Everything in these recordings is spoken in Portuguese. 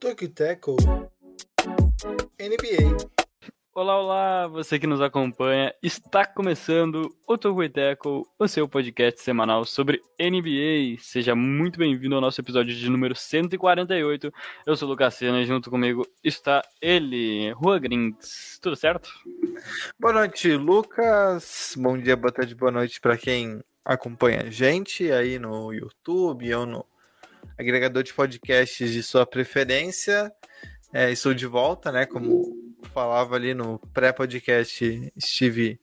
Tokyo Tackle NBA. Olá, olá, você que nos acompanha. Está começando o Tokyo o seu podcast semanal sobre NBA. Seja muito bem-vindo ao nosso episódio de número 148. Eu sou o Lucas Sena e junto comigo está ele, Rua Grings. Tudo certo? Boa noite, Lucas. Bom dia, boa tarde, boa noite para quem acompanha a gente aí no YouTube ou no agregador de podcasts de sua preferência. É, estou de volta, né? Como falava ali no pré-podcast, estive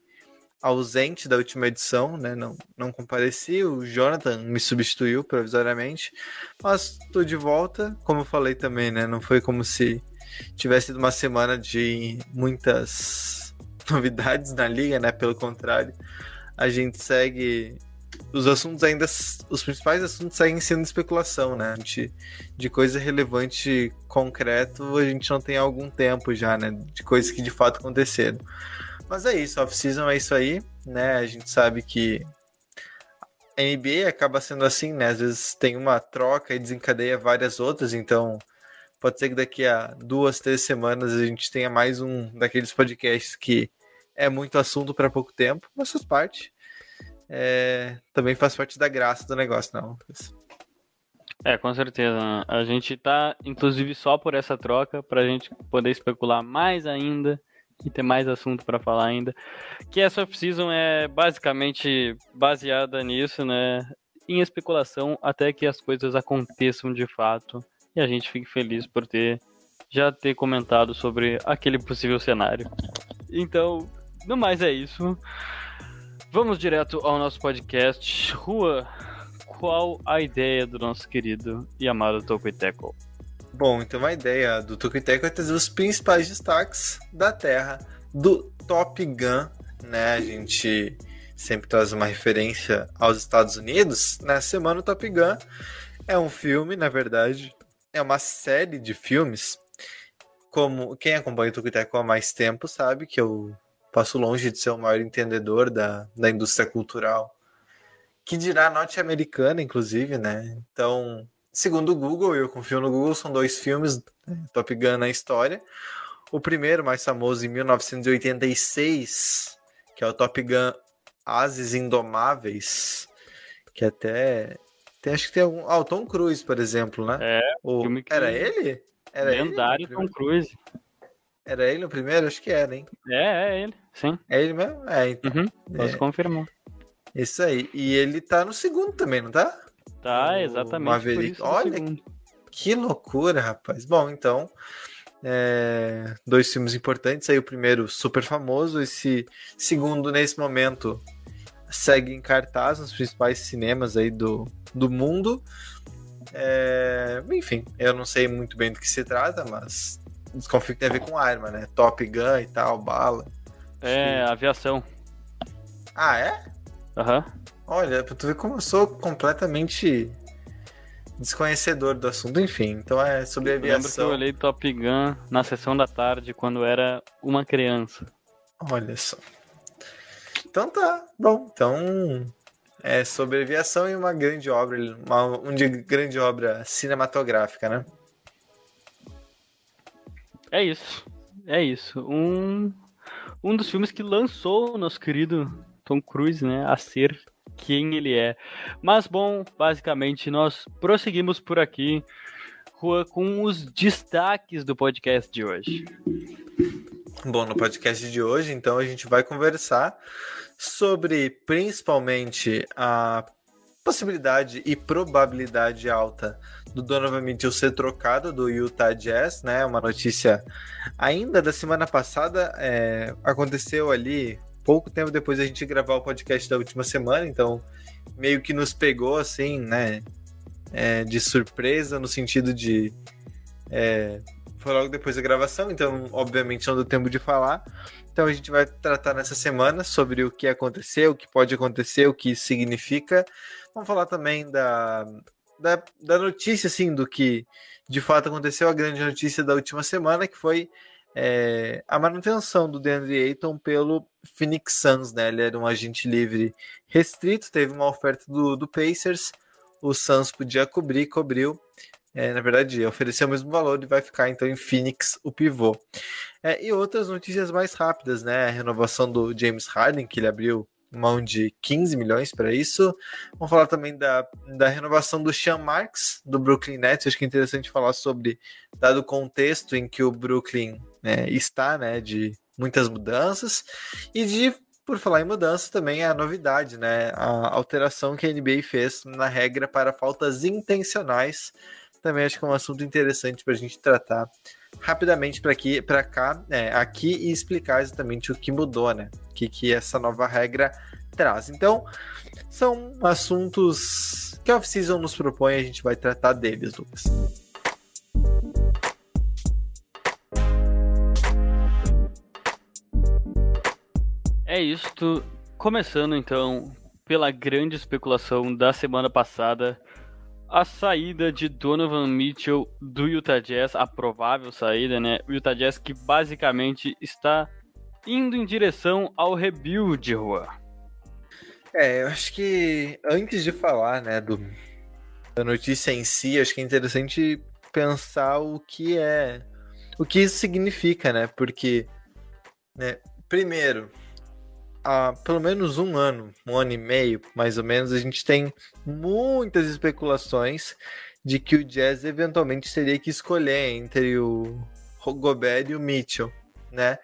ausente da última edição, né? Não, não compareci. O Jonathan me substituiu provisoriamente, mas estou de volta. Como eu falei também, né? Não foi como se tivesse sido uma semana de muitas novidades na liga, né? Pelo contrário, a gente segue os assuntos ainda, os principais assuntos seguem sendo especulação, né? De, de coisa relevante, concreto, a gente não tem algum tempo já, né? De coisas que de fato aconteceram. Mas é isso, off-season é isso aí, né? A gente sabe que a NBA acaba sendo assim, né? Às vezes tem uma troca e desencadeia várias outras, então pode ser que daqui a duas, três semanas a gente tenha mais um daqueles podcasts que é muito assunto para pouco tempo, mas faz parte é, também faz parte da graça do negócio, não. É, com certeza. A gente tá, inclusive, só por essa troca, pra gente poder especular mais ainda e ter mais assunto para falar ainda. Que essa off-season é basicamente baseada nisso, né? Em especulação até que as coisas aconteçam de fato e a gente fique feliz por ter já ter comentado sobre aquele possível cenário. Então, no mais é isso. Vamos direto ao nosso podcast. Rua, qual a ideia do nosso querido e amado Tokuiteco? Bom, então a ideia do Tokuiteco é trazer os principais destaques da Terra do Top Gun, né? A gente sempre traz uma referência aos Estados Unidos. Na semana o Top Gun é um filme, na verdade, é uma série de filmes. Como quem acompanha o Tokuiteco há mais tempo sabe que eu passo longe de ser o maior entendedor da, da indústria cultural, que dirá norte-americana, inclusive, né? Então, segundo o Google, eu confio no Google, são dois filmes né, Top Gun na história. O primeiro, mais famoso, em 1986, que é o Top Gun Ases Indomáveis, que até tem, acho que tem algum. Ah, o Tom Cruise, por exemplo, né? É, o... Era ele? Era Lendário ele Tom Cruise. Era ele o primeiro? Acho que era, hein? É, é ele, sim. É ele mesmo? É, então. Uhum, posso é. confirmar. Isso aí. E ele tá no segundo também, não tá? Tá, exatamente. Maverick. Olha, que loucura, rapaz. Bom, então. É... Dois filmes importantes. Aí o primeiro, super famoso. Esse segundo, nesse momento, segue em cartaz nos principais cinemas aí do, do mundo. É... Enfim, eu não sei muito bem do que se trata, mas desconfio que tem a ver com arma, né? Top Gun e tal, bala. É, aviação. Ah, é? Aham. Uhum. Olha, pra tu ver como eu sou completamente desconhecedor do assunto, enfim. Então é sobre eu aviação. lembro que eu olhei Top Gun na sessão da tarde quando era uma criança. Olha só. Então tá, bom. Então é sobre aviação e uma grande obra, uma, um de grande obra cinematográfica, né? É isso. É isso. Um, um dos filmes que lançou o nosso querido Tom Cruise, né, a ser quem ele é. Mas bom, basicamente nós prosseguimos por aqui, Rua, com os destaques do podcast de hoje. Bom, no podcast de hoje, então, a gente vai conversar sobre principalmente a possibilidade e probabilidade alta do Donovan Mitchell ser trocado do Utah Jazz, né? Uma notícia ainda da semana passada. É, aconteceu ali pouco tempo depois da gente gravar o podcast da última semana, então meio que nos pegou assim, né? É, de surpresa, no sentido de. É, foi logo depois da gravação, então obviamente não deu tempo de falar. Então a gente vai tratar nessa semana sobre o que aconteceu, o que pode acontecer, o que significa. Vamos falar também da, da, da notícia, assim, do que de fato aconteceu, a grande notícia da última semana, que foi é, a manutenção do DeAndre Ayton pelo Phoenix Suns, né? Ele era um agente livre restrito, teve uma oferta do, do Pacers, o Suns podia cobrir, cobriu. É, na verdade, ofereceu o mesmo valor e vai ficar então em Phoenix o pivô. É, e outras notícias mais rápidas, né? A renovação do James Harden, que ele abriu mão de 15 milhões para isso. Vamos falar também da, da renovação do Sean Marks, do Brooklyn Nets. Acho que é interessante falar sobre, dado o contexto em que o Brooklyn né, está, né, de muitas mudanças, e de, por falar em mudanças, também a novidade, né, a alteração que a NBA fez na regra para faltas intencionais. Também acho que é um assunto interessante para a gente tratar rapidamente para aqui, para cá, é, aqui e explicar exatamente o que mudou, né? O que, que essa nova regra traz. Então, são assuntos que a off-season nos propõe, a gente vai tratar deles, Lucas. É isto. Começando então pela grande especulação da semana passada a saída de Donovan Mitchell do Utah Jazz, a provável saída, né? O Utah Jazz que basicamente está indo em direção ao rebuild, Rua. É, eu acho que antes de falar, né, do, da notícia em si, acho que é interessante pensar o que é, o que isso significa, né? Porque, né, primeiro, há pelo menos um ano, um ano e meio, mais ou menos, a gente tem muitas especulações de que o Jazz eventualmente teria que escolher entre o Gobert e o Mitchell, né?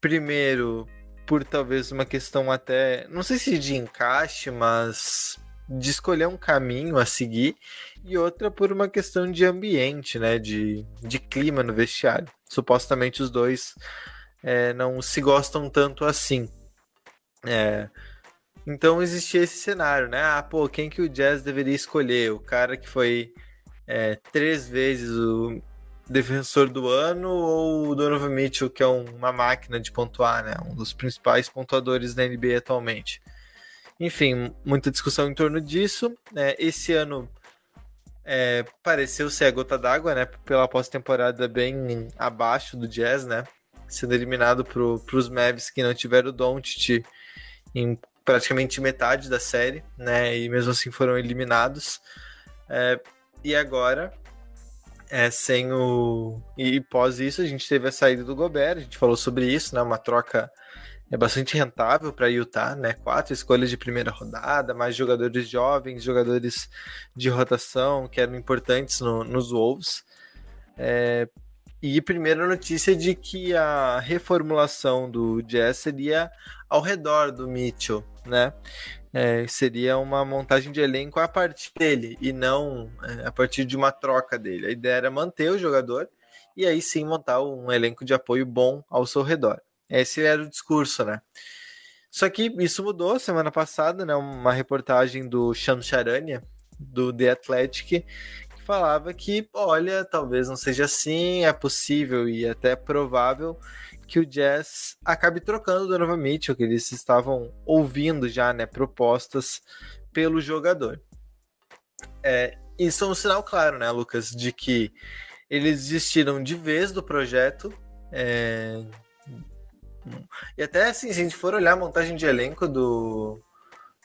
Primeiro, por talvez uma questão até, não sei se de encaixe, mas de escolher um caminho a seguir, e outra por uma questão de ambiente, né? De, de clima no vestiário. Supostamente os dois é, não se gostam tanto assim. É. Então existia esse cenário, né? Ah, pô, quem que o Jazz deveria escolher? O cara que foi é, três vezes o defensor do ano ou o Donovan Mitchell, que é uma máquina de pontuar, né? Um dos principais pontuadores da NBA atualmente. Enfim, muita discussão em torno disso. É, esse ano é, pareceu ser a gota d'água, né? Pela pós-temporada bem abaixo do Jazz, né? Sendo eliminado para os Mavs que não tiveram o Doncic em praticamente metade da série, né? E mesmo assim foram eliminados. É, e agora, é, sem o. E pós isso, a gente teve a saída do Gobert, a gente falou sobre isso, né? Uma troca é bastante rentável para Utah, né? Quatro escolhas de primeira rodada, mais jogadores jovens, jogadores de rotação que eram importantes no, nos Wolves. É, e primeira notícia de que a reformulação do Jazz seria ao redor do Mitchell, né? É, seria uma montagem de elenco a partir dele e não é, a partir de uma troca dele. A ideia era manter o jogador e aí sim montar um elenco de apoio bom ao seu redor. Esse era o discurso, né? Só que isso mudou semana passada, né? Uma reportagem do Sean Charania, do The Athletic, falava que, olha, talvez não seja assim, é possível e até provável que o Jazz acabe trocando o Donovan Mitchell, que eles estavam ouvindo já, né, propostas pelo jogador. É, isso é um sinal claro, né, Lucas, de que eles desistiram de vez do projeto. É... E até assim, se a gente for olhar a montagem de elenco do,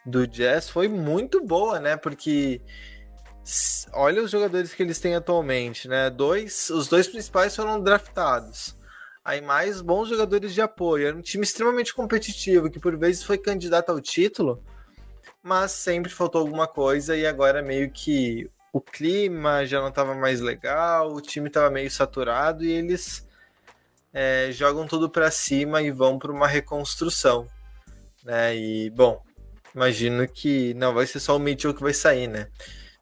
do Jazz, foi muito boa, né? Porque olha os jogadores que eles têm atualmente, né? Dois, os dois principais foram draftados aí mais bons jogadores de apoio. Era um time extremamente competitivo, que por vezes foi candidato ao título, mas sempre faltou alguma coisa e agora meio que o clima já não estava mais legal, o time estava meio saturado e eles é, jogam tudo para cima e vão para uma reconstrução, né? E bom, imagino que não vai ser só o Mitchell que vai sair, né?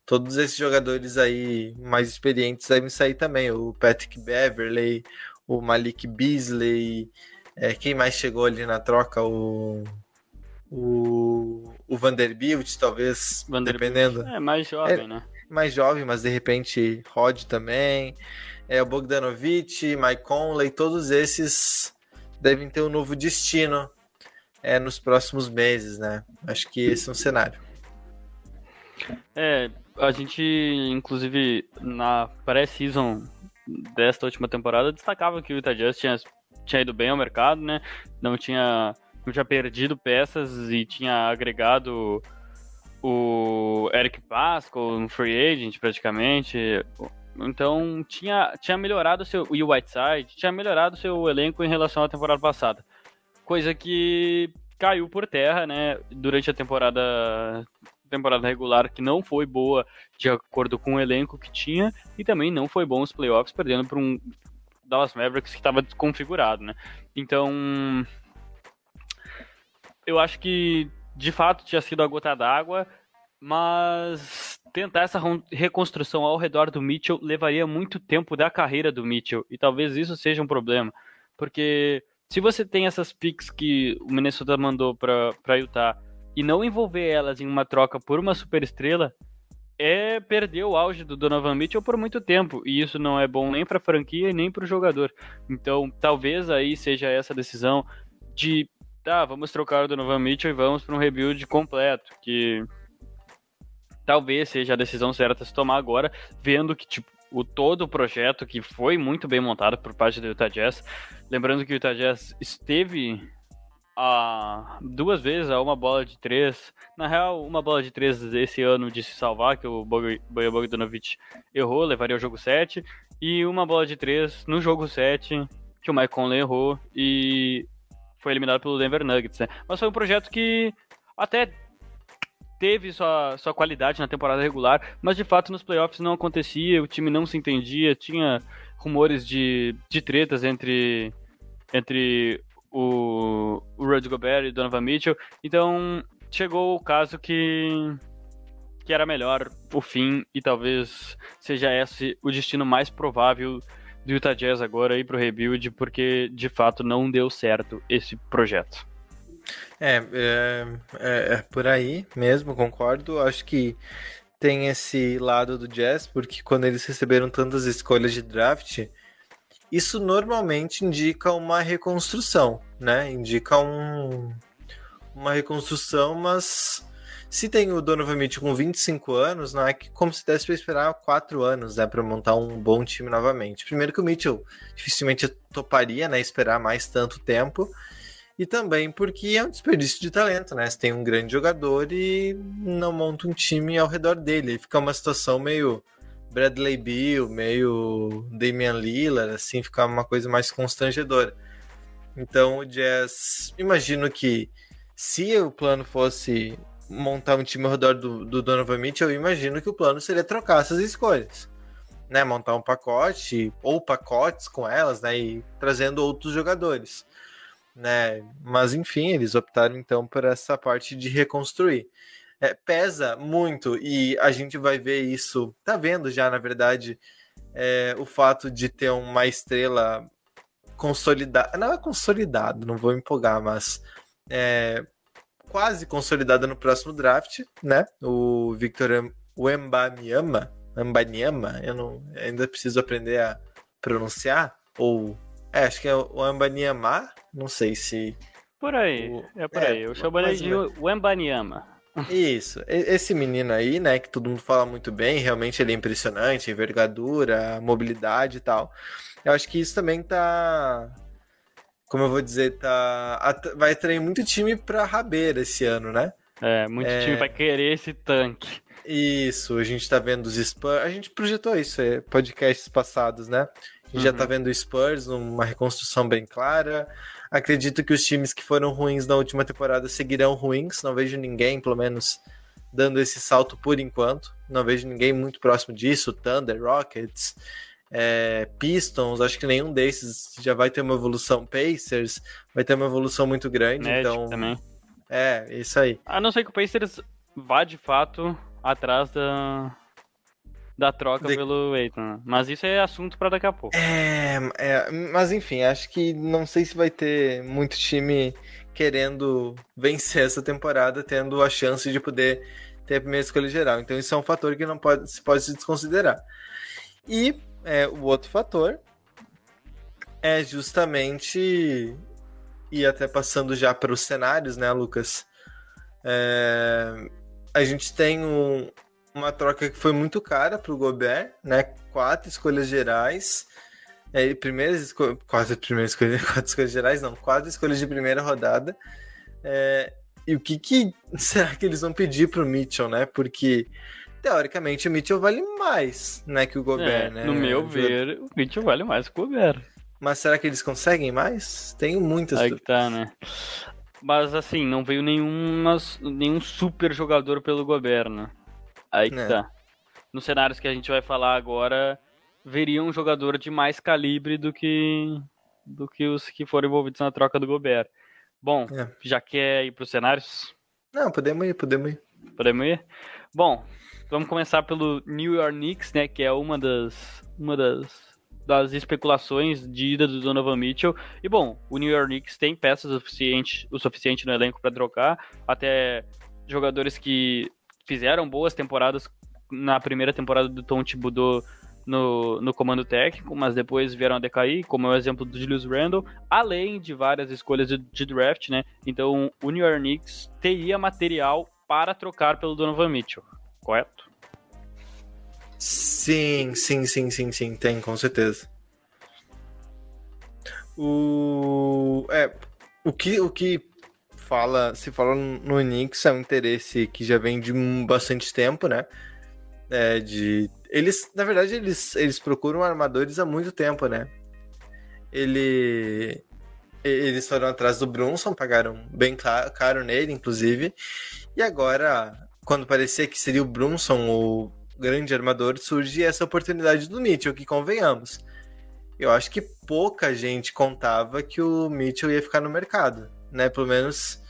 Todos esses jogadores aí mais experientes devem sair também, o Patrick Beverley, o Malik Beasley, é, quem mais chegou ali na troca? O, o, o Vanderbilt, talvez, Vanderbilt. dependendo. É mais jovem, é, né? mais jovem, mas de repente Rod também. É, o Bogdanovic, Mike Conley, todos esses devem ter um novo destino é, nos próximos meses, né? Acho que esse é um cenário. É, a gente, inclusive, na pré-season desta última temporada, destacava que o Utah Jazz tinha, tinha ido bem ao mercado, né? Não tinha, não tinha perdido peças e tinha agregado o Eric Pascal, um free agent praticamente. Então tinha, tinha melhorado seu e o Whiteside, tinha melhorado seu elenco em relação à temporada passada. Coisa que caiu por terra, né, durante a temporada temporada regular que não foi boa de acordo com o elenco que tinha e também não foi bom os playoffs perdendo para um Dallas Mavericks que estava desconfigurado, né? Então, eu acho que de fato tinha sido a gota d'água, mas tentar essa reconstrução ao redor do Mitchell levaria muito tempo da carreira do Mitchell e talvez isso seja um problema, porque se você tem essas picks que o Minnesota mandou para Utah e não envolver elas em uma troca por uma superestrela, é perder o auge do Donovan Mitchell por muito tempo. E isso não é bom nem para a franquia nem para o jogador. Então, talvez aí seja essa decisão de, tá, vamos trocar o Donovan Mitchell e vamos para um rebuild completo, que talvez seja a decisão certa se tomar agora, vendo que tipo o todo o projeto que foi muito bem montado por parte do Utah Jazz. Lembrando que o Utah Jazz esteve a duas vezes a uma bola de três. Na real, uma bola de três esse ano de se salvar, que o Bojan Bogdanovic errou, levaria o jogo 7. E uma bola de três no jogo 7, que o Mike Conley errou e foi eliminado pelo Denver Nuggets. Né? Mas foi um projeto que até teve sua, sua qualidade na temporada regular, mas de fato nos playoffs não acontecia, o time não se entendia, tinha rumores de, de tretas entre, entre o, o Rudy Gobert e Donovan Mitchell. Então chegou o caso que, que era melhor o fim e talvez seja esse o destino mais provável do Utah Jazz agora ir pro rebuild, porque de fato não deu certo esse projeto. É, é, é, é por aí mesmo, concordo. Acho que tem esse lado do Jazz, porque quando eles receberam tantas escolhas de draft, isso normalmente indica uma reconstrução, né? Indica um, uma reconstrução, mas se tem o Donovan Mitchell com 25 anos, não é que como se desse para esperar 4 anos, né, para montar um bom time novamente. Primeiro que o Mitchell dificilmente toparia, né, esperar mais tanto tempo. E também porque é um desperdício de talento, né? Você tem um grande jogador e não monta um time ao redor dele. Fica uma situação meio Bradley Beal, meio Damian Lillard, assim, ficar uma coisa mais constrangedora. Então o Jazz, imagino que se o plano fosse montar um time ao redor do, do Donovan Mitchell, eu imagino que o plano seria trocar essas escolhas. Né, montar um pacote ou pacotes com elas, né, e trazendo outros jogadores, né? Mas enfim, eles optaram então por essa parte de reconstruir é, pesa muito e a gente vai ver isso, tá vendo já, na verdade, é, o fato de ter uma estrela consolidada, não é consolidado, não vou empolgar, mas é, quase consolidada no próximo draft, né? O Victor Wembanyama, Wembanyama, eu não, ainda preciso aprender a pronunciar, ou, é, acho que é o Wembanyama, não sei se... Por aí, o, é por é, aí, eu chamo ele de Wembanyama. Isso. Esse menino aí, né, que todo mundo fala muito bem, realmente ele é impressionante, envergadura, mobilidade e tal. Eu acho que isso também tá. Como eu vou dizer, tá. Vai atrair muito time pra rabeira esse ano, né? É, muito é... time vai querer esse tanque. Isso, a gente tá vendo os Spurs. A gente projetou isso, é, podcasts passados, né? A gente uhum. já tá vendo o Spurs numa reconstrução bem clara. Acredito que os times que foram ruins na última temporada seguirão ruins. Não vejo ninguém, pelo menos, dando esse salto por enquanto. Não vejo ninguém muito próximo disso. Thunder, Rockets, é, Pistons, acho que nenhum desses já vai ter uma evolução. Pacers vai ter uma evolução muito grande. Magic então, também. É, isso aí. A não ser que o Pacers vá de fato atrás da, da troca de... pelo Eitan. Mas isso é assunto para daqui a pouco. É, é, mas enfim, acho que não sei se vai ter muito time querendo vencer essa temporada, tendo a chance de poder ter a primeira escolha geral. Então isso é um fator que não pode se pode se desconsiderar. E é, o outro fator é justamente e até passando já para os cenários, né, Lucas? É, a gente tem um, uma troca que foi muito cara para o Gobert, né? Quatro escolhas gerais. É, primeiras esco... quatro primeiras escolhas, quatro escolhas gerais, não, quatro escolhas de primeira rodada. É, e o que, que será que eles vão pedir para o Mitchell, né? Porque teoricamente o Mitchell vale mais, né, que o Gobert, É, né? no meu ver, o Mitchell vale mais que o Gobert. Mas será que eles conseguem mais? Tenho muitas Aí que tá, né? Mas assim, não veio nenhum, nenhum super jogador pelo Gobert, né? Aí que É. tá. Nos cenários que a gente vai falar agora, veria um jogador de mais calibre do que do que os que foram envolvidos na troca do Gobert. Bom, É. já quer ir pros cenários? Não, podemos ir, podemos ir. Podemos ir? Bom, vamos começar pelo New York Knicks, né? Que é uma das, uma das, das especulações de ida do Donovan Mitchell. E bom, o New York Knicks tem peças o suficiente, o suficiente no elenco para trocar. Até jogadores que fizeram boas temporadas na primeira temporada do Tom Thibodeau no, no comando técnico, mas depois vieram a decair, como é o exemplo do Julius Randle, além de várias escolhas de, de draft, né? Então o New York Knicks teria material para trocar pelo Donovan Mitchell, correto? Sim, sim, sim, sim, sim, tem, com certeza. O é o que o que fala, se fala no Knicks é um interesse que já vem de bastante tempo, né? É, de eles, na verdade, eles eles procuram armadores há muito tempo, né? Ele eles foram atrás do Brunson, pagaram bem ca- caro nele, inclusive. E agora, quando parecia que seria o Brunson o grande armador, surge essa oportunidade do Mitchell, que convenhamos. Eu acho que pouca gente contava que o Mitchell ia ficar no mercado, né? Pelo menos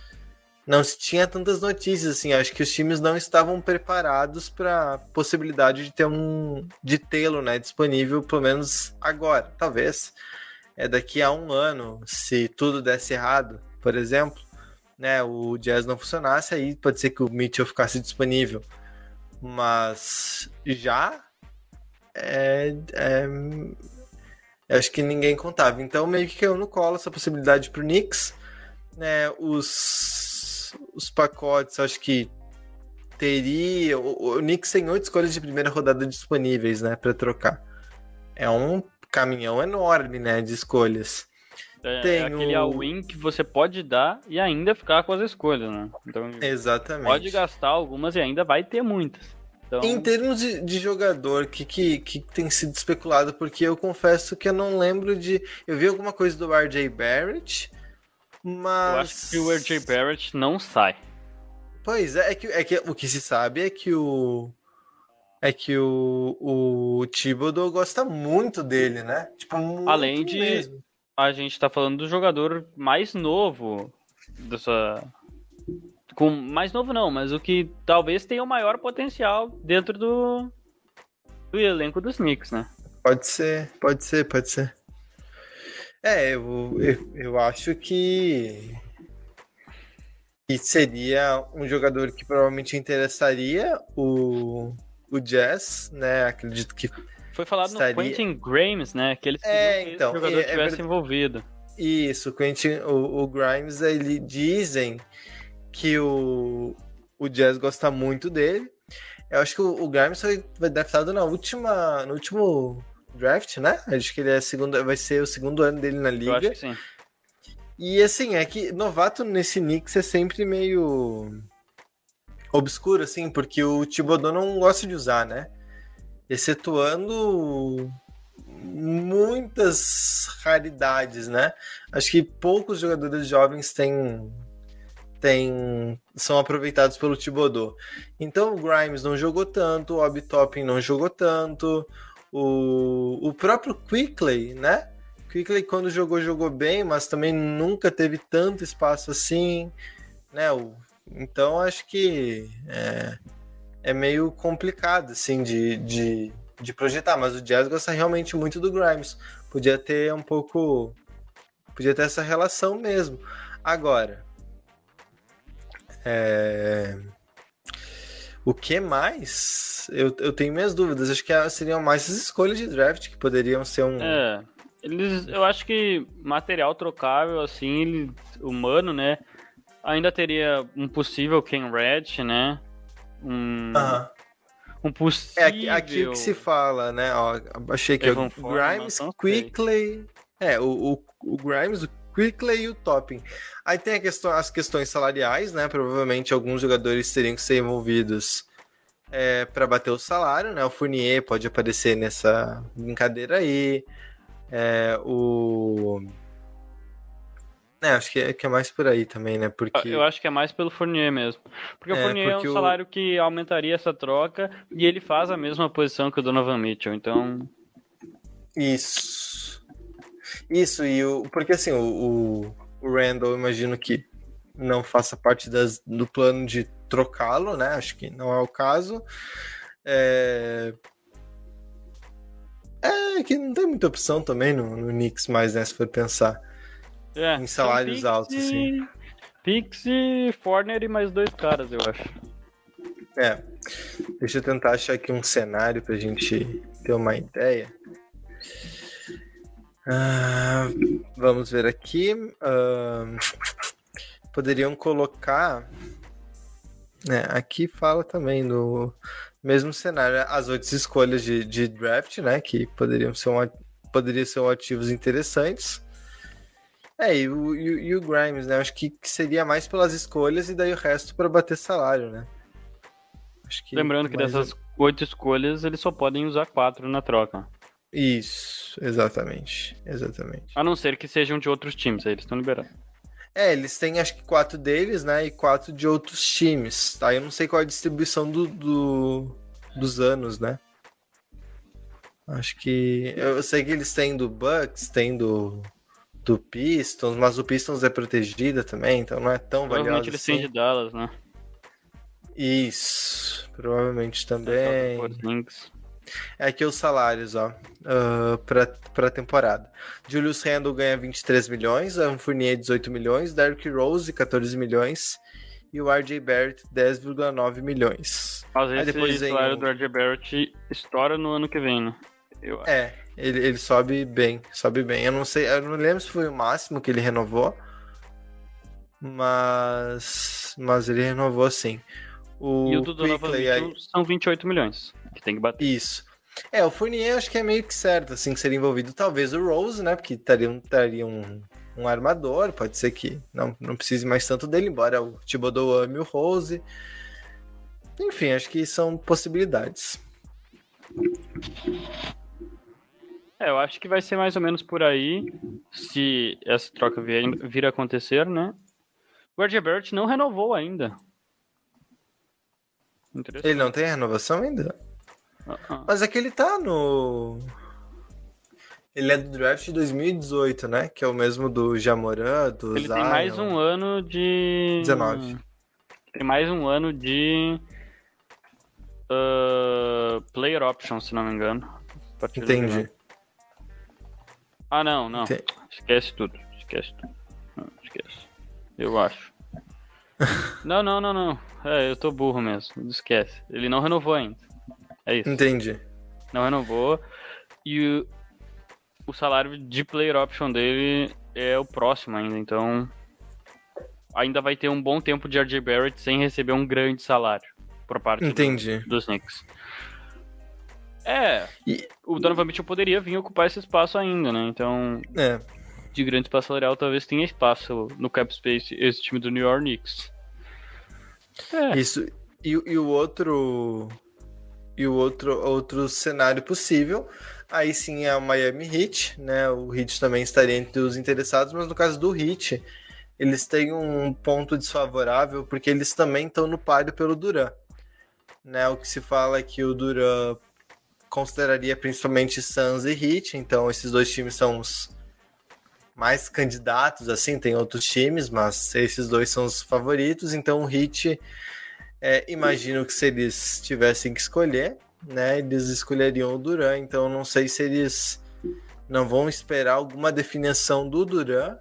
não se tinha tantas notícias assim. Acho que os times não estavam preparados para a possibilidade de ter um de tê-lo, né, disponível pelo menos agora. Talvez é daqui a um ano, se tudo desse errado, por exemplo, né, o Jazz não funcionasse, aí pode ser que o Mitchell ficasse disponível. Mas já é, é, acho que ninguém contava. Então meio que caiu no colo essa possibilidade pro Knicks. Né, os, os pacotes, acho que teria. O, o Knicks tem oito escolhas de primeira rodada disponíveis, né, para trocar. É um caminhão enorme, né, de escolhas. É, Tem é aquele o- all-in que você pode dar e ainda ficar com as escolhas, né? Então Exatamente. pode gastar algumas e ainda vai ter muitas. Então, Em termos de, de jogador, o que, que, que tem sido especulado? Porque eu confesso que eu não lembro de. Eu vi alguma coisa do RJ Barrett, mas. eu acho que o RJ Barrett não sai. Pois é, é que, é que o que se sabe é que o. É que o, o Thibodeau gosta muito dele, né? Tipo, muito Além de- mesmo. A gente tá falando do jogador mais novo dessa. Com, mais novo não, mas o que talvez tenha o maior potencial dentro do, do elenco dos Knicks, né? Pode ser, pode ser, pode ser. É, eu, eu, eu acho que. que seria um jogador que provavelmente interessaria o, o Jazz, né? Acredito que. Foi falado Estaria- no Quentin Grimes, né? Que eles É, que então, esse jogador é- é estivesse verdade. envolvido. Isso, o, Quentin, o, o Grimes, ele dizem que o, o Jazz gosta muito dele. Eu acho que o, o Grimes foi foi draftado na última, no último draft, né? Acho que ele é segundo, vai ser o segundo ano dele na liga. Eu acho que sim. E assim, é que novato nesse Knicks é sempre meio obscuro, assim, porque o Thibodeau não gosta de usar, né? Excetuando muitas raridades, né? Acho que poucos jogadores jovens têm, têm são aproveitados pelo Thibodeau. Então o Grimes não jogou tanto, o Obi Toppin não jogou tanto, o, o próprio Quickley, né? Quickley, quando jogou, jogou bem, mas também nunca teve tanto espaço assim, né? O- então acho que é, é meio complicado, assim, de, de, de projetar. Mas o Jazz gosta realmente muito do Grimes. Podia ter um pouco. Podia ter essa relação mesmo. Agora. é, O que mais? Eu, eu tenho minhas dúvidas. Acho que é, seriam mais as escolhas de draft que poderiam ser um. É. Eles, eu acho que material trocável, assim, ele, humano, né? Ainda teria um possível Ken Red, né? Um, Aham. um É possível. aqui, aqui o que se fala, né? Ó, achei que é o Grimes. Quickly. É, o, o, o Grimes, o Quickly e o Topping. Aí tem a questão, as questões salariais, né? Provavelmente alguns jogadores teriam que ser envolvidos é, para bater o salário, né? O Fournier pode aparecer nessa brincadeira aí. É, o. É, acho que é, que é mais por aí também, né? Porque. Eu acho que é mais pelo Fournier mesmo. Porque o É, Fournier porque é um o- salário que aumentaria essa troca e ele faz a mesma posição que o Donovan Mitchell. Então, Isso. Isso, e o. Porque assim, o, o, Randall, imagino que não faça parte das, do plano de trocá-lo, né? Acho que não é o caso. É. É que não tem muita opção também no, no Knicks mais, né? Se for pensar. é. Em salários altos, assim. Pixie, Fournier e mais dois caras, eu acho. É. Deixa eu tentar achar aqui um cenário pra gente ter uma ideia. Ah, vamos ver aqui. Ah, poderiam colocar. né, aqui fala também do mesmo cenário, as outras escolhas de, de draft, né? Que poderiam ser, um, poderiam ser um ativos interessantes. É, e o, e e o Grimes, né? Acho que, que seria mais pelas escolhas e daí o resto para bater salário, né? Que Lembrando que dessas oito escolhas, eles só podem usar quatro na troca. Isso, exatamente. Exatamente. A não ser que sejam de outros times, aí eles estão liberados. É, eles têm acho que quatro deles, né? E quatro de outros times. Tá? Eu não sei qual é a distribuição do, do- dos anos, né? Acho que. Eu sei que eles têm do Bucks, tem do, do Pistons, mas o Pistons é protegida também, então não é tão valioso. Provavelmente eles têm Assim. de Dallas, né? Isso, provavelmente também. Do Porzingis. É aqui os salários, ó, uh, pra, pra temporada. Julius Randle ganha 23 milhões, Evan Fournier 18 milhões, Derrick Rose 14 milhões e o RJ Barrett 10,9 milhões. Aí vezes depois esse vem salário o- do RJ Barrett estoura no ano que vem, né? Eu acho. É, ele, ele sobe bem, sobe bem. Eu não sei, eu não lembro se foi o máximo que ele renovou, mas mas ele renovou sim. O E o do Donovan Quickley aí- Mitchell são 28 milhões, que tem que bater. Isso. É, o Fournier acho que é meio que certo, assim, que seria envolvido. Talvez o Rose, né? Porque estaria um, estaria um, um armador, pode ser que não, não precise mais tanto dele, embora o Thibodeau ame o Rose. Enfim, acho que são possibilidades. É, eu acho que vai ser mais ou menos por aí, se essa troca vier, vir a acontecer, né? O RJ Barrett não renovou ainda. Ele não tem renovação ainda? Ah, ah. Mas é que ele tá no. Ele é do draft de 2018, né? Que é o mesmo do Jamoran, do Ele tem Zion. mais um ano de. 19. Tem mais um ano de. ah, player option, se não me engano. Do Entendi. Ah, não, não. Entendi. Esquece tudo. Esquece tudo. Não, esquece. Eu acho. não, não, não, não. É, eu tô burro mesmo. Esquece. Ele não renovou ainda. É isso. Entendi. Não renovou. E o, o salário de player option dele é o próximo ainda, então. Ainda vai ter um bom tempo de RJ Barrett sem receber um grande salário por parte do- Entendi. dos Knicks. É, E- o Donovan Mitchell poderia vir ocupar esse espaço ainda, né? Então, É, de grande espaço salarial, talvez tenha espaço no cap space esse time do New York Knicks. É, Isso. E, e o outro. E o outro, outro cenário possível, aí sim é o Miami Heat, né? O Heat também estaria entre os interessados, mas no caso do Heat, eles têm um ponto desfavorável porque eles também estão no páreo pelo Duran. Né? O que se fala é que o Duran consideraria principalmente Suns e Heat, então esses dois times são os mais candidatos, assim, tem outros times, mas esses dois são os favoritos, então o Heat é, imagino que se eles tivessem que escolher, né, eles escolheriam o Duran, então não sei se eles não vão esperar alguma definição do Duran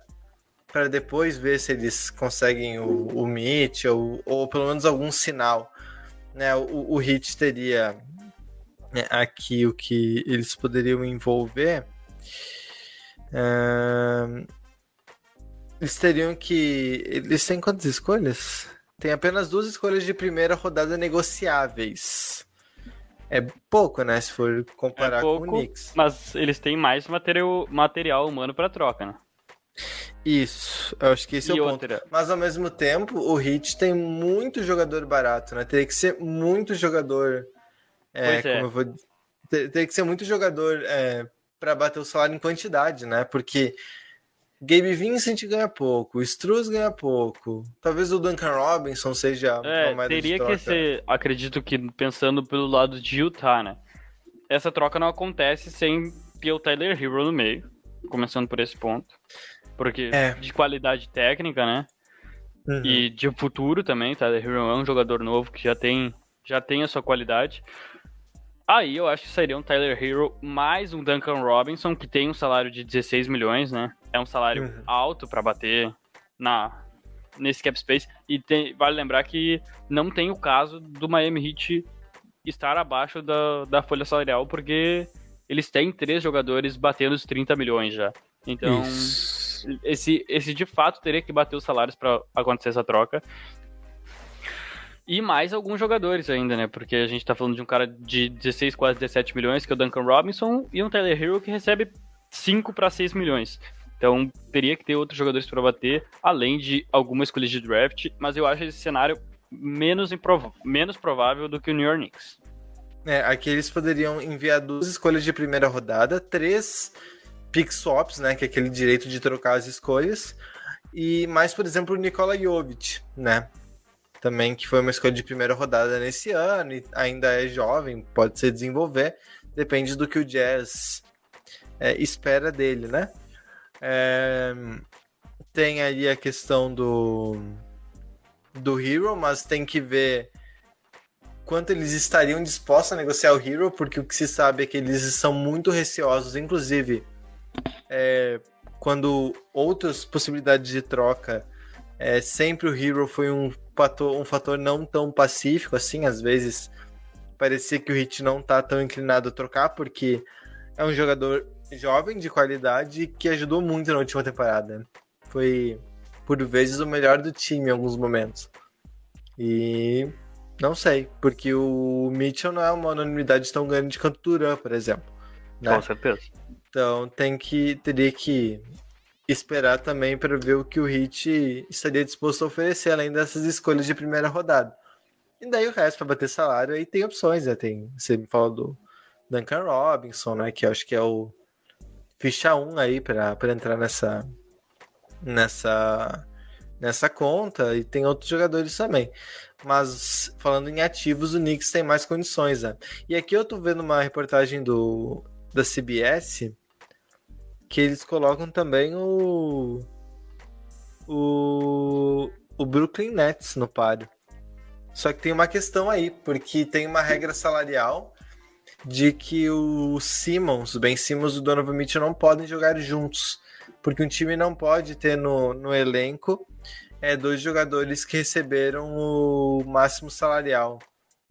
para depois ver se eles conseguem o, o Mitchell ou, ou pelo menos algum sinal né, o, o Hit teria né, aqui o que eles poderiam envolver. Ahn, eles teriam que. Eles têm quantas escolhas? Tem apenas duas escolhas de primeira rodada negociáveis. É pouco, né? Se for comparar É pouco, com o Knicks. Mas eles têm mais material, material humano pra troca, né? Isso, eu acho que esse e é o ponto. outra, Mas ao mesmo tempo, o Heat tem muito jogador barato, né? Teria que ser muito jogador. É, é. como eu vou. ter- Teria que ser muito jogador é, para bater o salário em quantidade, né? Porque Gabe Vincent ganha pouco, Struz ganha pouco. Talvez o Duncan Robinson seja é, uma teria que ser, acredito que pensando pelo lado de Utah, né? Essa troca não acontece sem ter o Tyler Hero no meio, começando por esse ponto. Porque É. de qualidade técnica, né? Uhum. E de futuro também, Tyler Hero é um jogador novo que já tem, já tem a sua qualidade. Aí eu acho que seria um Tyler Hero mais um Duncan Robinson, que tem um salário de 16 milhões, né? É um salário Uhum. alto pra bater na nesse cap space. E tem- vale lembrar que não tem o caso do Miami Heat estar abaixo da, da folha salarial, porque eles têm três jogadores batendo os 30 milhões já. Então, Isso. esse, esse de fato teria que bater os salários pra acontecer essa troca. E mais alguns jogadores ainda, né? Porque a gente tá falando de um cara de 16, quase 17 milhões, que é o Duncan Robinson, e um Tyler Hero que recebe 5 para 6 milhões. Então teria que ter outros jogadores para bater, além de alguma escolha de draft, mas eu acho esse cenário menos, menos provável do que o New York Knicks. É, aqui eles poderiam enviar duas escolhas de primeira rodada, três pick swaps, né, que é aquele direito de trocar as escolhas, e mais, por exemplo, o Nikola Jovic, né, também que foi uma escolha de primeira rodada nesse ano e ainda é jovem, pode se desenvolver, depende do que o Jazz é, espera dele, né. É, tem aí a questão do do Hero, mas tem que ver quanto eles estariam dispostos a negociar o Hero, porque o que se sabe é que eles são muito receosos, inclusive é, quando outras possibilidades de troca, é, sempre o Hero foi um fator, um fator não tão pacífico assim, às vezes parecia que o Hit não tá tão inclinado a trocar, porque é um jogador jovem, de qualidade, que ajudou muito na última temporada. Foi, por vezes, o melhor do time em alguns momentos. E não sei, porque o Mitchell não é uma unanimidade tão grande quanto o Duran, por exemplo. né? Com certeza. Então tem que teria que esperar também para ver o que o Hit estaria disposto a oferecer além dessas escolhas de primeira rodada. E daí o resto para bater salário aí tem opções, né? Tem, você me falou do Duncan Robinson, né, que eu acho que é o ficha 1 aí para entrar nessa nessa nessa conta e tem outros jogadores também. Mas falando em ativos, o Knicks tem mais condições, né? E aqui eu tô vendo uma reportagem do da CBS que eles colocam também o o o Brooklyn Nets no páreo. Só que tem uma questão aí, porque tem uma regra salarial de que o Simmons, o Ben Simmons e o Donovan Mitchell não podem jogar juntos, porque um time não pode ter no, no elenco é, dois jogadores que receberam o máximo salarial.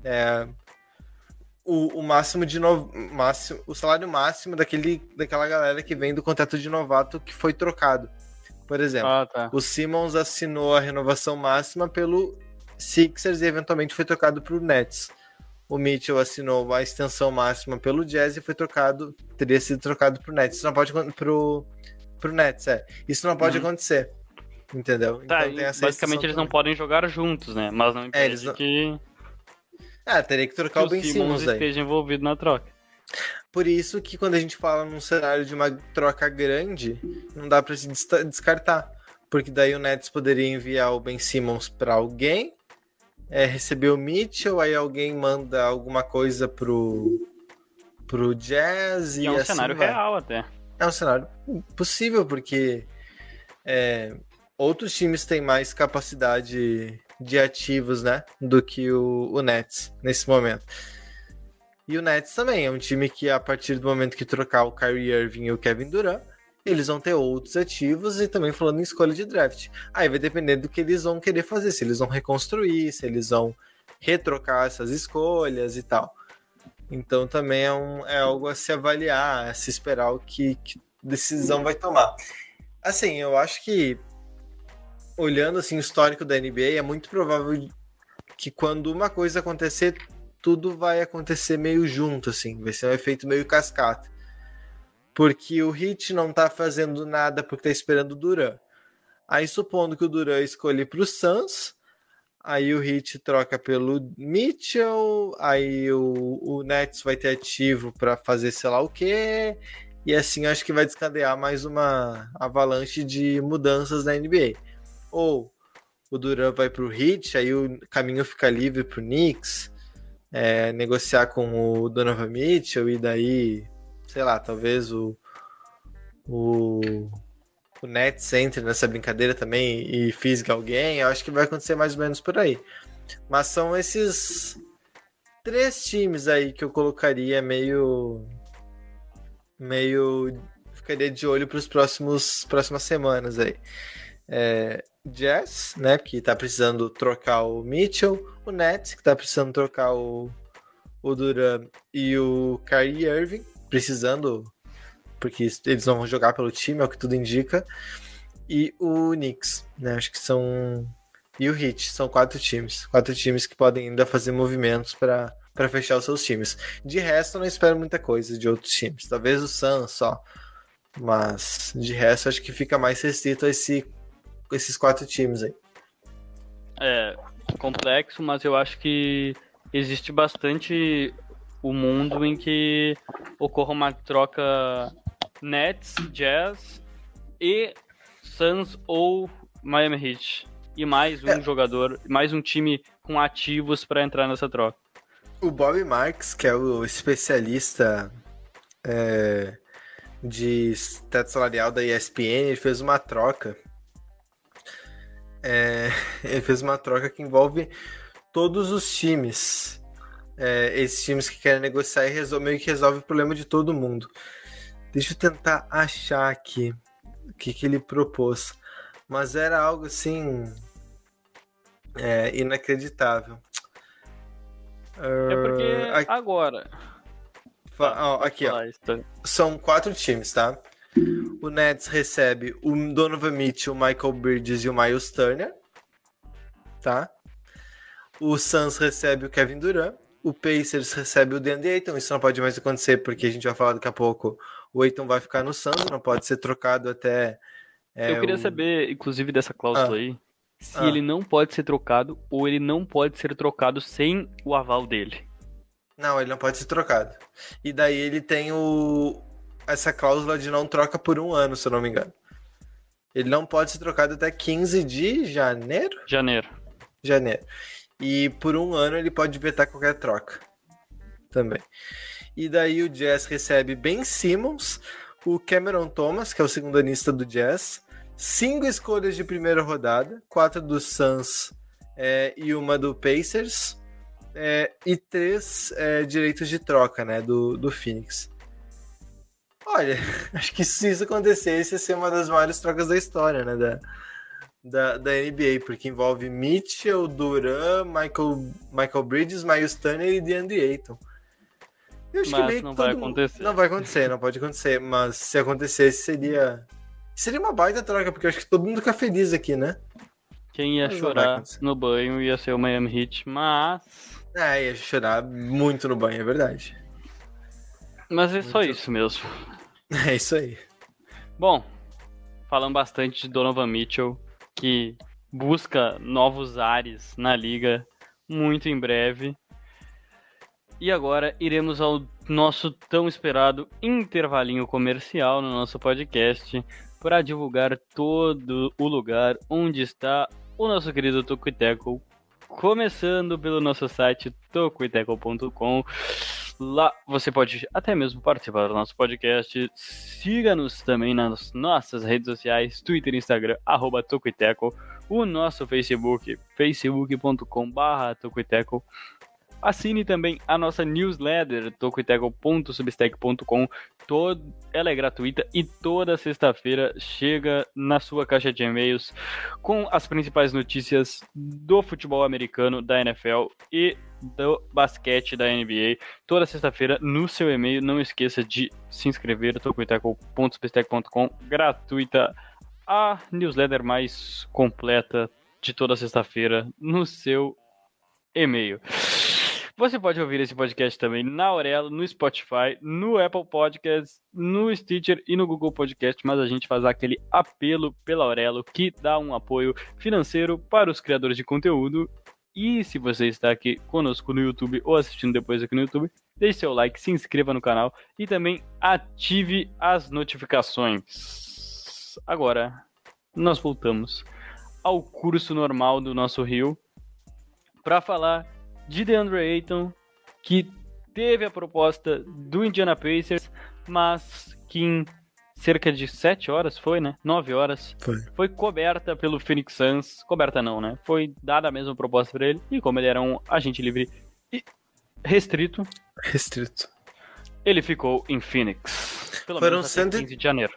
É, o, o máximo de no, máximo, o salário máximo daquele, daquela galera que vem do contrato de novato que foi trocado. Por exemplo, Ah, tá. o Simmons assinou a renovação máxima pelo Sixers e eventualmente foi trocado para o Nets. O Mitchell assinou a extensão máxima pelo Jazz e foi trocado, teria sido trocado para o Nets. Isso não pode pro pro Nets, é. Isso não pode Uhum. acontecer. Entendeu? Tá, tem essa basicamente eles não também. podem jogar juntos, né? Mas não impede eles não- que, Ah, teria que que trocar o o Ben Simmons Simmons esteja envolvido na troca. Por isso que quando a gente fala num cenário de uma troca grande, não dá pra se descartar. Porque daí o Nets poderia enviar o Ben Simmons pra alguém, é, receber o Mitchell, aí alguém manda alguma coisa pro, pro Jazz e, E é um assim cenário vai. real até. É um cenário possível, porque é, outros times têm mais capacidade de ativos, né? Do que o, o Nets nesse momento. E o Nets também é um time que, a partir do momento que trocar o Kyrie Irving e o Kevin Durant, eles vão ter outros ativos e também falando em escolha de draft. Aí vai depender do que eles vão querer fazer, se eles vão reconstruir, se eles vão retrocar essas escolhas e tal. Então também é, um, é algo a se avaliar, a se esperar o que, que decisão vai tomar. Assim, eu acho que olhando assim o histórico da NBA, é muito provável que quando uma coisa acontecer, tudo vai acontecer meio junto, assim, vai ser um efeito meio cascata. Porque o Hit não tá fazendo nada porque tá esperando o Duran. Aí supondo que o Duran escolhe pro Suns, aí o Hit troca pelo Mitchell, aí o, o Nets vai ter ativo para fazer sei lá o quê, e assim acho que vai descadear mais uma avalanche de mudanças na NBA. Ou o Duran vai pro Hit, aí o caminho fica livre pro Knicks, é, negociar com o Donovan Mitchell, e daí, sei lá, talvez o, o o Nets entre nessa brincadeira também e fisga alguém, eu acho que vai acontecer mais ou menos por aí. Mas são esses três times aí que eu colocaria meio meio ficaria de olho para os próximos próximas semanas aí. É, Jazz, né, que tá precisando trocar o Mitchell, o Nets, que tá precisando trocar o, o Duran e o Kyrie Irving, precisando porque eles vão jogar pelo time, é o que tudo indica. E o Knicks, né? Acho que são. E o Heat, são quatro times. Quatro times que podem ainda fazer movimentos para para fechar os seus times. De resto, eu não espero muita coisa de outros times. Talvez o Suns só. Mas de resto, acho que fica mais restrito a esse, esses quatro times aí. É complexo, mas eu acho que existe bastante o mundo em que ocorra uma troca Nets, Jazz e Suns ou Miami Heat. E mais um é. jogador, mais um time com ativos para entrar nessa troca. O Bob Marks, que é o especialista é, de teto salarial da ESPN, ele fez uma troca. É, ele fez uma troca que envolve todos os times. É, esses times que querem negociar e resolve, meio que resolve o problema de todo mundo. Deixa eu tentar achar aqui o que, que ele propôs. Mas era algo assim. É, inacreditável. É porque uh, agora. Ó, aqui, ó. São quatro times, tá? O Nets recebe o Donovan Mitchell, o Michael Bridges e o Miles Turner. Tá? O Suns recebe o Kevin Durant. O Pacers recebe o DeAndre Ayton. Isso não pode mais acontecer porque a gente vai falar daqui a pouco o Eiton vai ficar no Suns, não pode ser trocado até. É, eu queria o... saber, inclusive, dessa cláusula ah. aí, se ah. ele não pode ser trocado ou ele não pode ser trocado sem o aval dele. Não, ele não pode ser trocado. E daí ele tem o essa cláusula de não troca por um ano, se eu não me engano. Ele não pode ser trocado até 15 de janeiro? Janeiro. Janeiro. E por um ano ele pode vetar qualquer troca. Também. E daí o Jazz recebe Ben Simmons, o Cameron Thomas, que é o segundo anista do Jazz, cinco escolhas de primeira rodada, quatro do Suns é, e uma do Pacers, é, e três é, direitos de troca, né, do, do Phoenix. Olha, acho que se isso acontecesse, ia ser uma das maiores trocas da história, né, da, da, da NBA, porque envolve Mitchell, Duran, Michael, Michael Bridges, Miles Turner e DeAndre Ayton. Eu acho mas que não vai acontecer. Não vai acontecer, não pode acontecer. Mas se acontecesse, seria. Seria uma baita troca, porque eu acho que todo mundo fica feliz aqui, né? Quem ia mas chorar no banho ia ser o Miami Heat, mas. É, ia chorar muito no banho, é verdade. Mas é muito... só isso mesmo. É isso aí. Bom, falando bastante de Donovan Mitchell, que busca novos ares na liga muito em breve. E agora iremos ao nosso tão esperado intervalinho comercial no nosso podcast para divulgar todo o lugar onde está o nosso querido Tocuiteco, começando pelo nosso site tocuiteco.com. Lá você pode até mesmo participar do nosso podcast. Siga-nos também nas nossas redes sociais, Twitter Instagram, arroba Tocuiteco. O nosso Facebook, facebook.com.br Tocuiteco Assine também a nossa newsletter, tocoiteco.substack.com. Ela é gratuita e toda sexta-feira chega na sua caixa de e-mails com as principais notícias do futebol americano, da NFL e do basquete da NBA. Toda sexta-feira no seu e-mail. Não esqueça de se inscrever, tocoiteco.substack.com, gratuita. A newsletter mais completa de toda sexta-feira no seu e-mail. Você pode ouvir esse podcast também na Aurelo, no Spotify, no Apple Podcasts, no Stitcher e no Google Podcast, mas a gente faz aquele apelo pela Aurelo que dá um apoio financeiro para os criadores de conteúdo. E se você está aqui conosco no YouTube ou assistindo depois aqui no YouTube, deixe seu like, se inscreva no canal e também ative as notificações. Agora, nós voltamos ao curso normal do nosso Rio para falar de DeAndre Ayton, que teve a proposta do Indiana Pacers, mas que cerca de 7 horas, foi, né? 9 horas, Foi. foi coberta pelo Phoenix Suns. Coberta não, né? Foi dada a mesma proposta para ele, e como ele era um agente livre e restrito, Restrito. ele ficou em Phoenix. Pelo Foram menos até cento e- 15 de janeiro.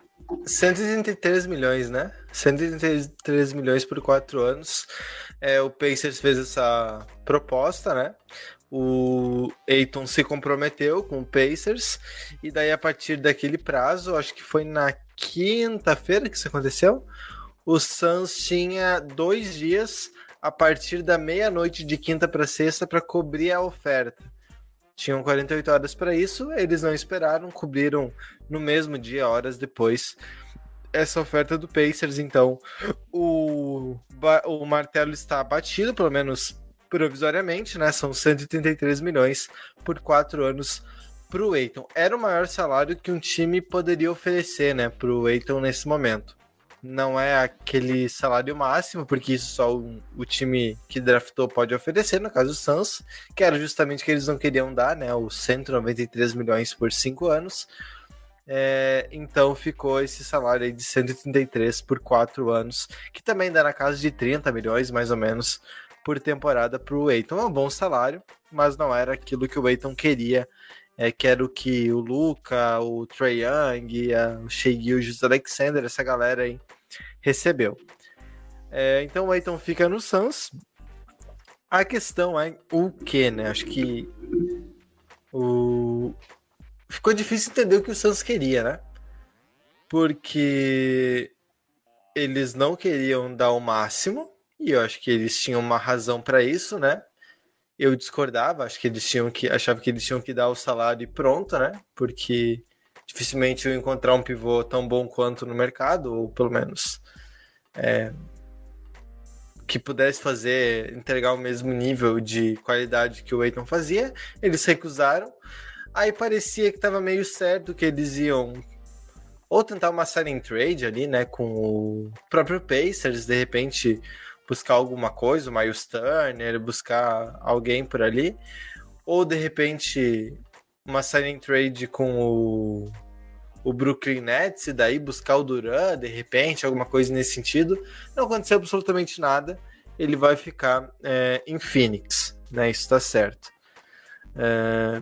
133 milhões, né? 133 milhões por quatro anos. É, o Pacers fez essa proposta, né? O Aiton se comprometeu com o Pacers. E daí, a partir daquele prazo, acho que foi na quinta-feira que isso aconteceu. O Suns tinha dois dias a partir da meia-noite de quinta para sexta para cobrir a oferta. Tinham 48 horas para isso, eles não esperaram, cobriram no mesmo dia, horas depois, essa oferta do Pacers. Então, o, o martelo está batido, pelo menos provisoriamente, né? São 133 milhões por quatro anos para o Eiton. Era o maior salário que um time poderia oferecer, né, para o Eiton nesse momento. Não é aquele salário máximo, porque isso só o, o time que draftou pode oferecer, no caso o Suns, que era justamente o que eles não queriam dar, né? Os 193 milhões por cinco anos. É, então ficou esse salário aí de 133 por quatro anos, que também dá na casa de 30 milhões, mais ou menos, por temporada para o Eiton. É um bom salário, mas não era aquilo que o Eiton queria, é, que era o que o Luca, o Trey Young, a- o Shea Alexander, essa galera aí recebeu. É, então o Eiton fica no Suns. A questão é o que, né? Acho que o... ficou difícil entender o que o Suns queria, né? Porque eles não queriam dar o máximo, e eu acho que eles tinham uma razão para isso, né? Eu discordava, acho que eles tinham que achava que eles tinham que dar o salário e pronto, né? Porque dificilmente eu encontrar um pivô tão bom quanto no mercado, ou pelo menos é, que pudesse fazer, entregar o mesmo nível de qualidade que o Aiton fazia. Eles recusaram. Aí parecia que estava meio certo que eles iam ou tentar uma signing trade ali, né, com o próprio Pacers, de repente buscar alguma coisa, o Miles Turner, buscar alguém por ali, ou de repente uma signing trade com o, o Brooklyn Nets e daí buscar o Duran, de repente, alguma coisa nesse sentido. Não aconteceu absolutamente nada. Ele vai ficar é, em Phoenix, né? Isso tá certo. É,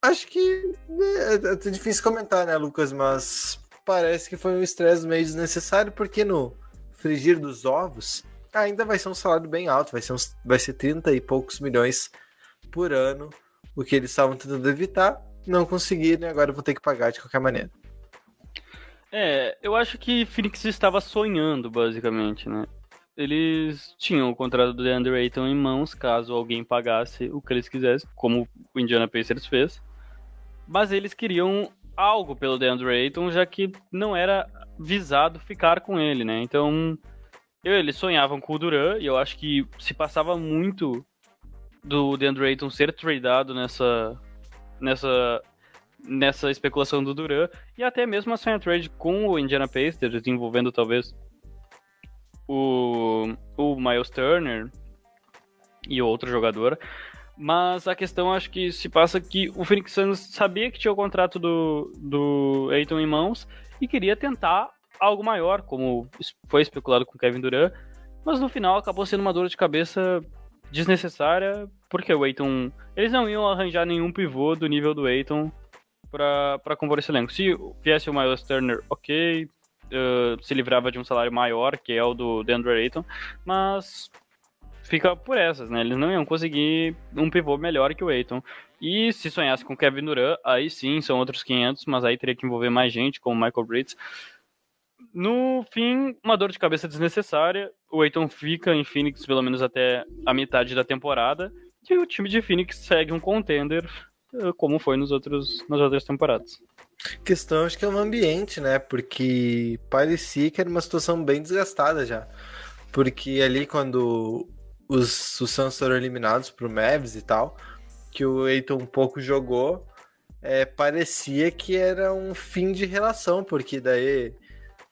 acho que é, é difícil comentar, né, Lucas? Mas parece que foi um estresse meio desnecessário, porque no frigir dos ovos ainda vai ser um salário bem alto, vai ser, uns, vai ser 30 e poucos milhões por ano, o que eles estavam tentando evitar, não conseguiram e agora vão ter que pagar de qualquer maneira. É, eu acho que Phoenix estava sonhando, basicamente, né? Eles tinham o contrato do DeAndre Ayton em mãos, caso alguém pagasse o que eles quisessem, como o Indiana Pacers fez. Mas eles queriam algo pelo DeAndre Ayton, já que não era visado ficar com ele, né? Então, eles sonhavam com o Duran, e eu acho que se passava muito do DeAndre Ayton ser tradado nessa, nessa, nessa especulação do Duran, e até mesmo a sign trade com o Indiana Pacers, envolvendo talvez o, o Miles Turner e outro jogador. Mas a questão acho que se passa que o Phoenix Suns sabia que tinha o contrato do, do Aiton em mãos e queria tentar algo maior, como foi especulado com Kevin Durant, mas no final acabou sendo uma dor de cabeça desnecessária, porque o Aiton. Eles não iam arranjar nenhum pivô do nível do Aiton pra compor esse elenco. Se viesse o Miles Turner, ok. uh, se livrava de um salário maior, que é o do DeAndre Ayton, mas fica por essas, né? Eles não iam conseguir um pivô melhor que o Aiton. E se sonhasse com Kevin Durant, aí sim, são outros 500, mas aí teria que envolver mais gente, como Michael Bridges. No fim, uma dor de cabeça desnecessária. O Aiton fica em Phoenix pelo menos até a metade da temporada. E o time de Phoenix segue um contender, eh, como foi nos outros, nas outras temporadas. questão acho que é o ambiente, né? Porque parecia que era uma situação bem desgastada já. Porque ali quando os, os Suns foram eliminados pro Mavs e tal, que o Aiton um pouco jogou, é, parecia que era um fim de relação, porque daí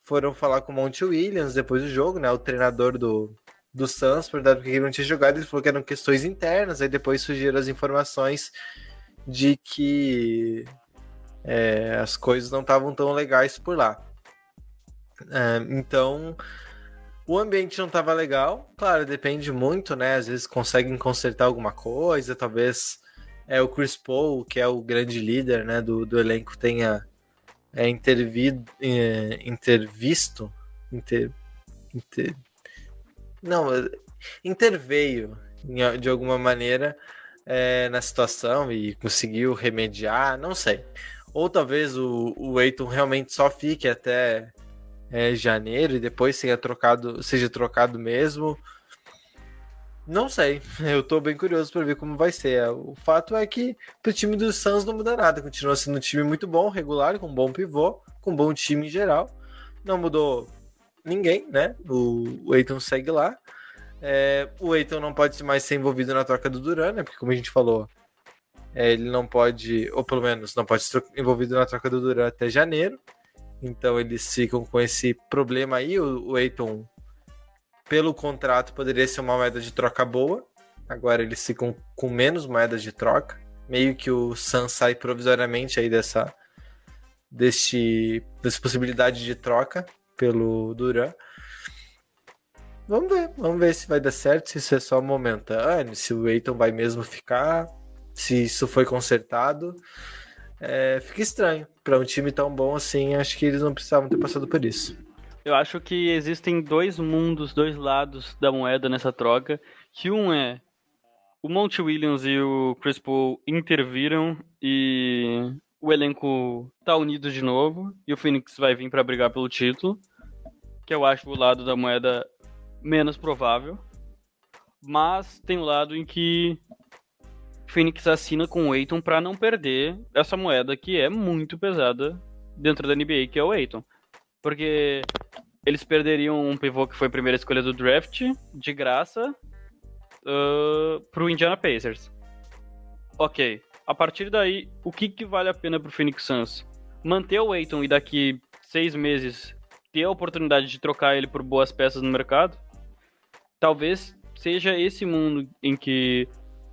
foram falar com o Monte Williams depois do jogo, né? O treinador do, do Suns, perguntaram porque ele não tinha jogado, ele falou que eram questões internas, aí depois surgiram as informações de que é, as coisas não estavam tão legais por lá. É, então, o ambiente não estava legal. Claro, depende muito, né? Às vezes conseguem consertar alguma coisa, talvez é o Chris Paul, que é o grande líder né, do, do elenco, tenha é, intervido, é, intervisto, inter, inter, não, é, interveio de alguma maneira é, na situação e conseguiu remediar, não sei. Ou talvez o, o Aiton realmente só fique até é, janeiro e depois seja trocado, seja trocado mesmo. Não sei, eu tô bem curioso para ver como vai ser. O fato é que pro time dos Suns não muda nada, continua sendo um time muito bom, regular, com bom pivô, com bom time em geral. Não mudou ninguém, né? O, o Aiton segue lá. É, o Aiton não pode mais ser envolvido na troca do Duran, né? Porque como a gente falou, é, ele não pode, ou pelo menos não pode ser envolvido na troca do Duran até janeiro. Então eles ficam com esse problema aí. O, o Aiton pelo contrato, poderia ser uma moeda de troca boa. Agora eles ficam com menos moedas de troca. Meio que o Sun sai provisoriamente aí dessa, deste, dessa possibilidade de troca pelo Duran. Vamos ver, vamos ver se vai dar certo, se isso é só momentâneo, se o Eiton vai mesmo ficar, se isso foi consertado. É, fica estranho. Para um time tão bom assim, acho que eles não precisavam ter passado por isso. Eu acho que existem dois mundos, dois lados da moeda nessa troca. Que um é o Monte Williams e o Chris Paul interviram e o elenco tá unido de novo e o Phoenix vai vir para brigar pelo título, que eu acho o lado da moeda menos provável. Mas tem o lado em que o Phoenix assina com o Aiton para não perder essa moeda que é muito pesada dentro da NBA, que é o Aiton. Porque eles perderiam um pivô que foi a primeira escolha do draft, de graça, uh, pro Indiana Pacers. Ok. A partir daí, o que, que vale a pena pro Phoenix Suns? Manter o Aiton e daqui seis meses ter a oportunidade de trocar ele por boas peças no mercado? Talvez seja esse mundo em que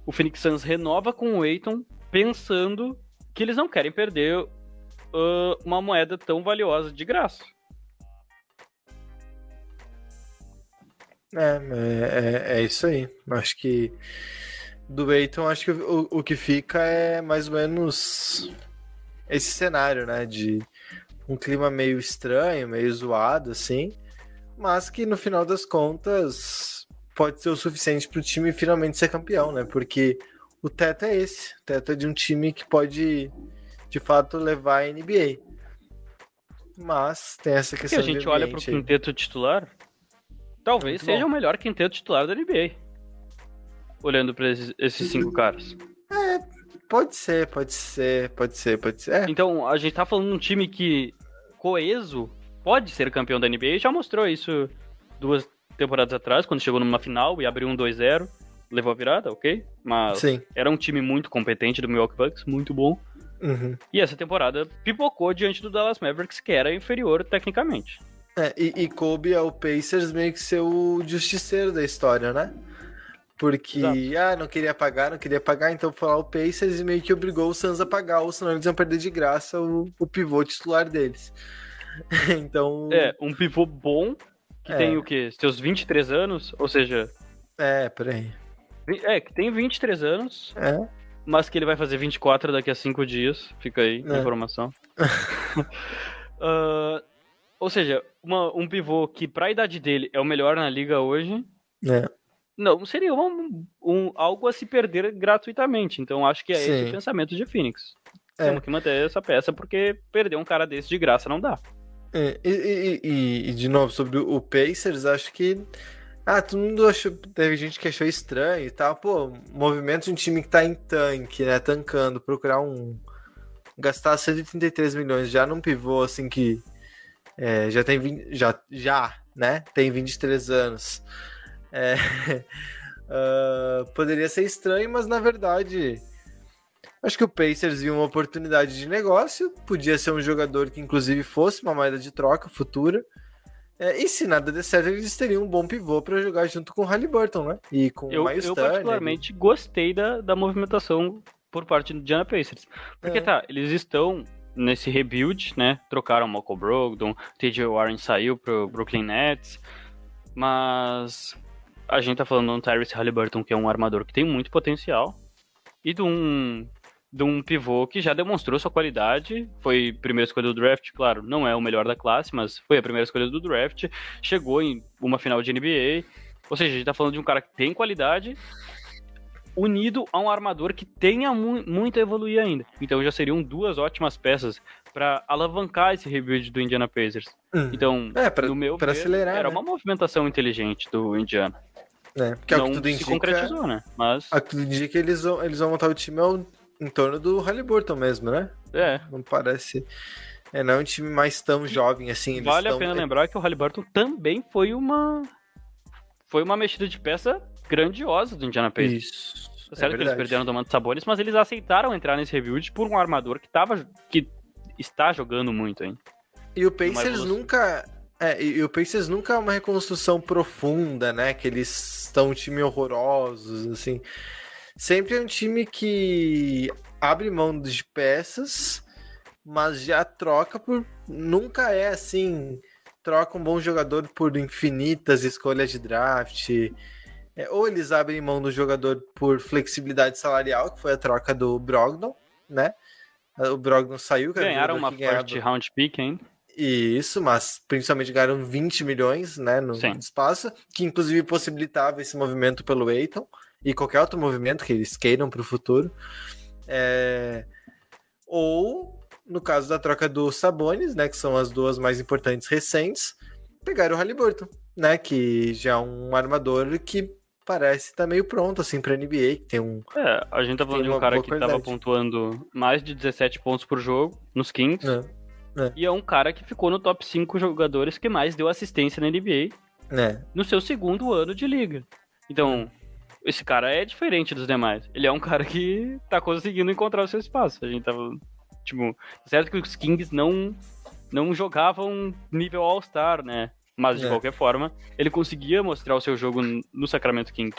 o Phoenix Suns renova com o Aiton, pensando que eles não querem perder uh, uma moeda tão valiosa de graça. É, é, é, é isso aí. Acho que do Eiton, acho que o, o que fica é mais ou menos esse cenário, né? De um clima meio estranho, meio zoado, assim, mas que no final das contas pode ser o suficiente para o time finalmente ser campeão, né? Porque o teto é esse, o teto é de um time que pode de fato levar a NBA. Mas tem essa Se questão a gente olha ambiente aí. quinteto titular, talvez Muito seja bom. o melhor quinteto titular da NBA. Olhando pra esses, esses cinco caras. Pode ser, pode ser, pode ser, pode ser. É, Então, a gente tá falando de um time que, coeso, pode ser campeão da NBA. Já mostrou isso duas temporadas atrás, quando chegou numa final e abriu um 2-0. Levou a virada, ok? Mas sim. era um time muito competente do Milwaukee Bucks, muito bom. Uhum. E essa temporada pipocou diante do Dallas Mavericks, que era inferior tecnicamente. É, e, e coube ao Pacers meio que ser o justiceiro da história, né? Porque, ah, não queria pagar, não queria pagar, então foi lá o Pacers e meio que obrigou o Suns a pagar, ou senão eles iam perder de graça o, o pivô titular deles. então, É, um pivô bom, que É. tem o quê? Seus 23 anos, ou seja, é, peraí. É, que tem 23 anos, É. mas que ele vai fazer 24 daqui a 5 dias. Fica aí a É. informação. Ah, ou seja, uma- um pivô que, pra idade dele, é o melhor na liga hoje. É. Não, seria um, um- algo a se perder gratuitamente. Então acho que é esse Sim. o pensamento de Phoenix. É. Temos que manter essa peça, porque perder um cara desse de graça não dá. É, E, e- e- e, de novo, sobre o Pacers, acho que. Ah, todo mundo achou. Teve gente que achou estranho e tal. Pô, movimento de um time que tá em tanque, né? Tancando, procurar um. Gastar 133 milhões já num pivô assim que. É, já tem 20, já, já, né? Tem 23 anos. É, ah, poderia ser estranho, mas na verdade. Acho que o Pacers viu uma oportunidade de negócio, podia ser um jogador que inclusive fosse uma moeda de troca futura. É, e se nada der certo, eles teriam um bom pivô para jogar junto com o Halliburton, né? E com Eu, o Miles eu Turner. particularmente gostei da, da movimentação por parte do Indiana Pacers. Porque É. tá, eles estão nesse rebuild, né? Trocaram o Michael Brogdon, TJ Warren saiu pro Brooklyn Nets, mas a gente tá falando do Tyrese Halliburton, que é um armador que tem muito potencial, e de um, de um pivô que já demonstrou sua qualidade, foi primeira escolha do draft, claro, não é o melhor da classe, mas foi a primeira escolha do draft, chegou em uma final de NBA, ou seja, a gente tá falando de um cara que tem qualidade, unido a um armador que tenha mu muito a evoluir ainda. Então já seriam duas ótimas peças para alavancar esse rebuild do Indiana Pacers. Hum. Então, É, pra, no meu pra ver, acelerar, era né? uma movimentação inteligente do Indiana. É, porque é o não que tudo se indica. concretizou, né? Mas, A que tudo indica que eles vão, eles vão montar o time ao, em torno do Halliburton mesmo, né? é, Não parece. É, não é um time mais tão jovem assim. Eles vale a tão- pena lembrar que o Halliburton também foi uma foi uma mexida de peça grandiosa do Indiana Pacers. Isso. Tá certo é que eles perderam do Manto Sabonis, mas eles aceitaram entrar nesse rebuild por um armador que tava que está jogando muito ainda. E o Pacers nunca. É, e, o Pacers nunca é uma reconstrução profunda, né? Que eles são um time horrorosos, assim. Sempre é um time que abre mão de peças, mas já troca por. Nunca é assim. Troca um bom jogador por infinitas escolhas de draft. É, ou eles abrem mão do jogador por flexibilidade salarial, que foi a troca do Brogdon, né? O Brogdon saiu, Ganharam uma ganhava- first round pick ainda. isso, mas principalmente ganharam 20 milhões né, no Sim. espaço, que inclusive possibilitava esse movimento pelo Eiton e qualquer outro movimento que eles queiram para o futuro. É, Ou, no caso da troca do Sabonis, né, que são as duas mais importantes recentes, pegaram o Halliburton, né, que já é um armador que parece estar meio pronto assim para NBA, que tem um É, a gente tá falando de um cara que tava qualidade. pontuando mais de 17 pontos por jogo nos Kings. né, E é um cara que ficou no top 5 jogadores que mais deu assistência na NBA né, no seu segundo ano de liga. Então, esse cara é diferente dos demais. Ele é um cara que tá conseguindo encontrar o seu espaço. A gente tava. Tipo, certo que os Kings não, não jogavam nível All-Star, né? Mas de É. qualquer forma, ele conseguia mostrar o seu jogo no Sacramento Kings.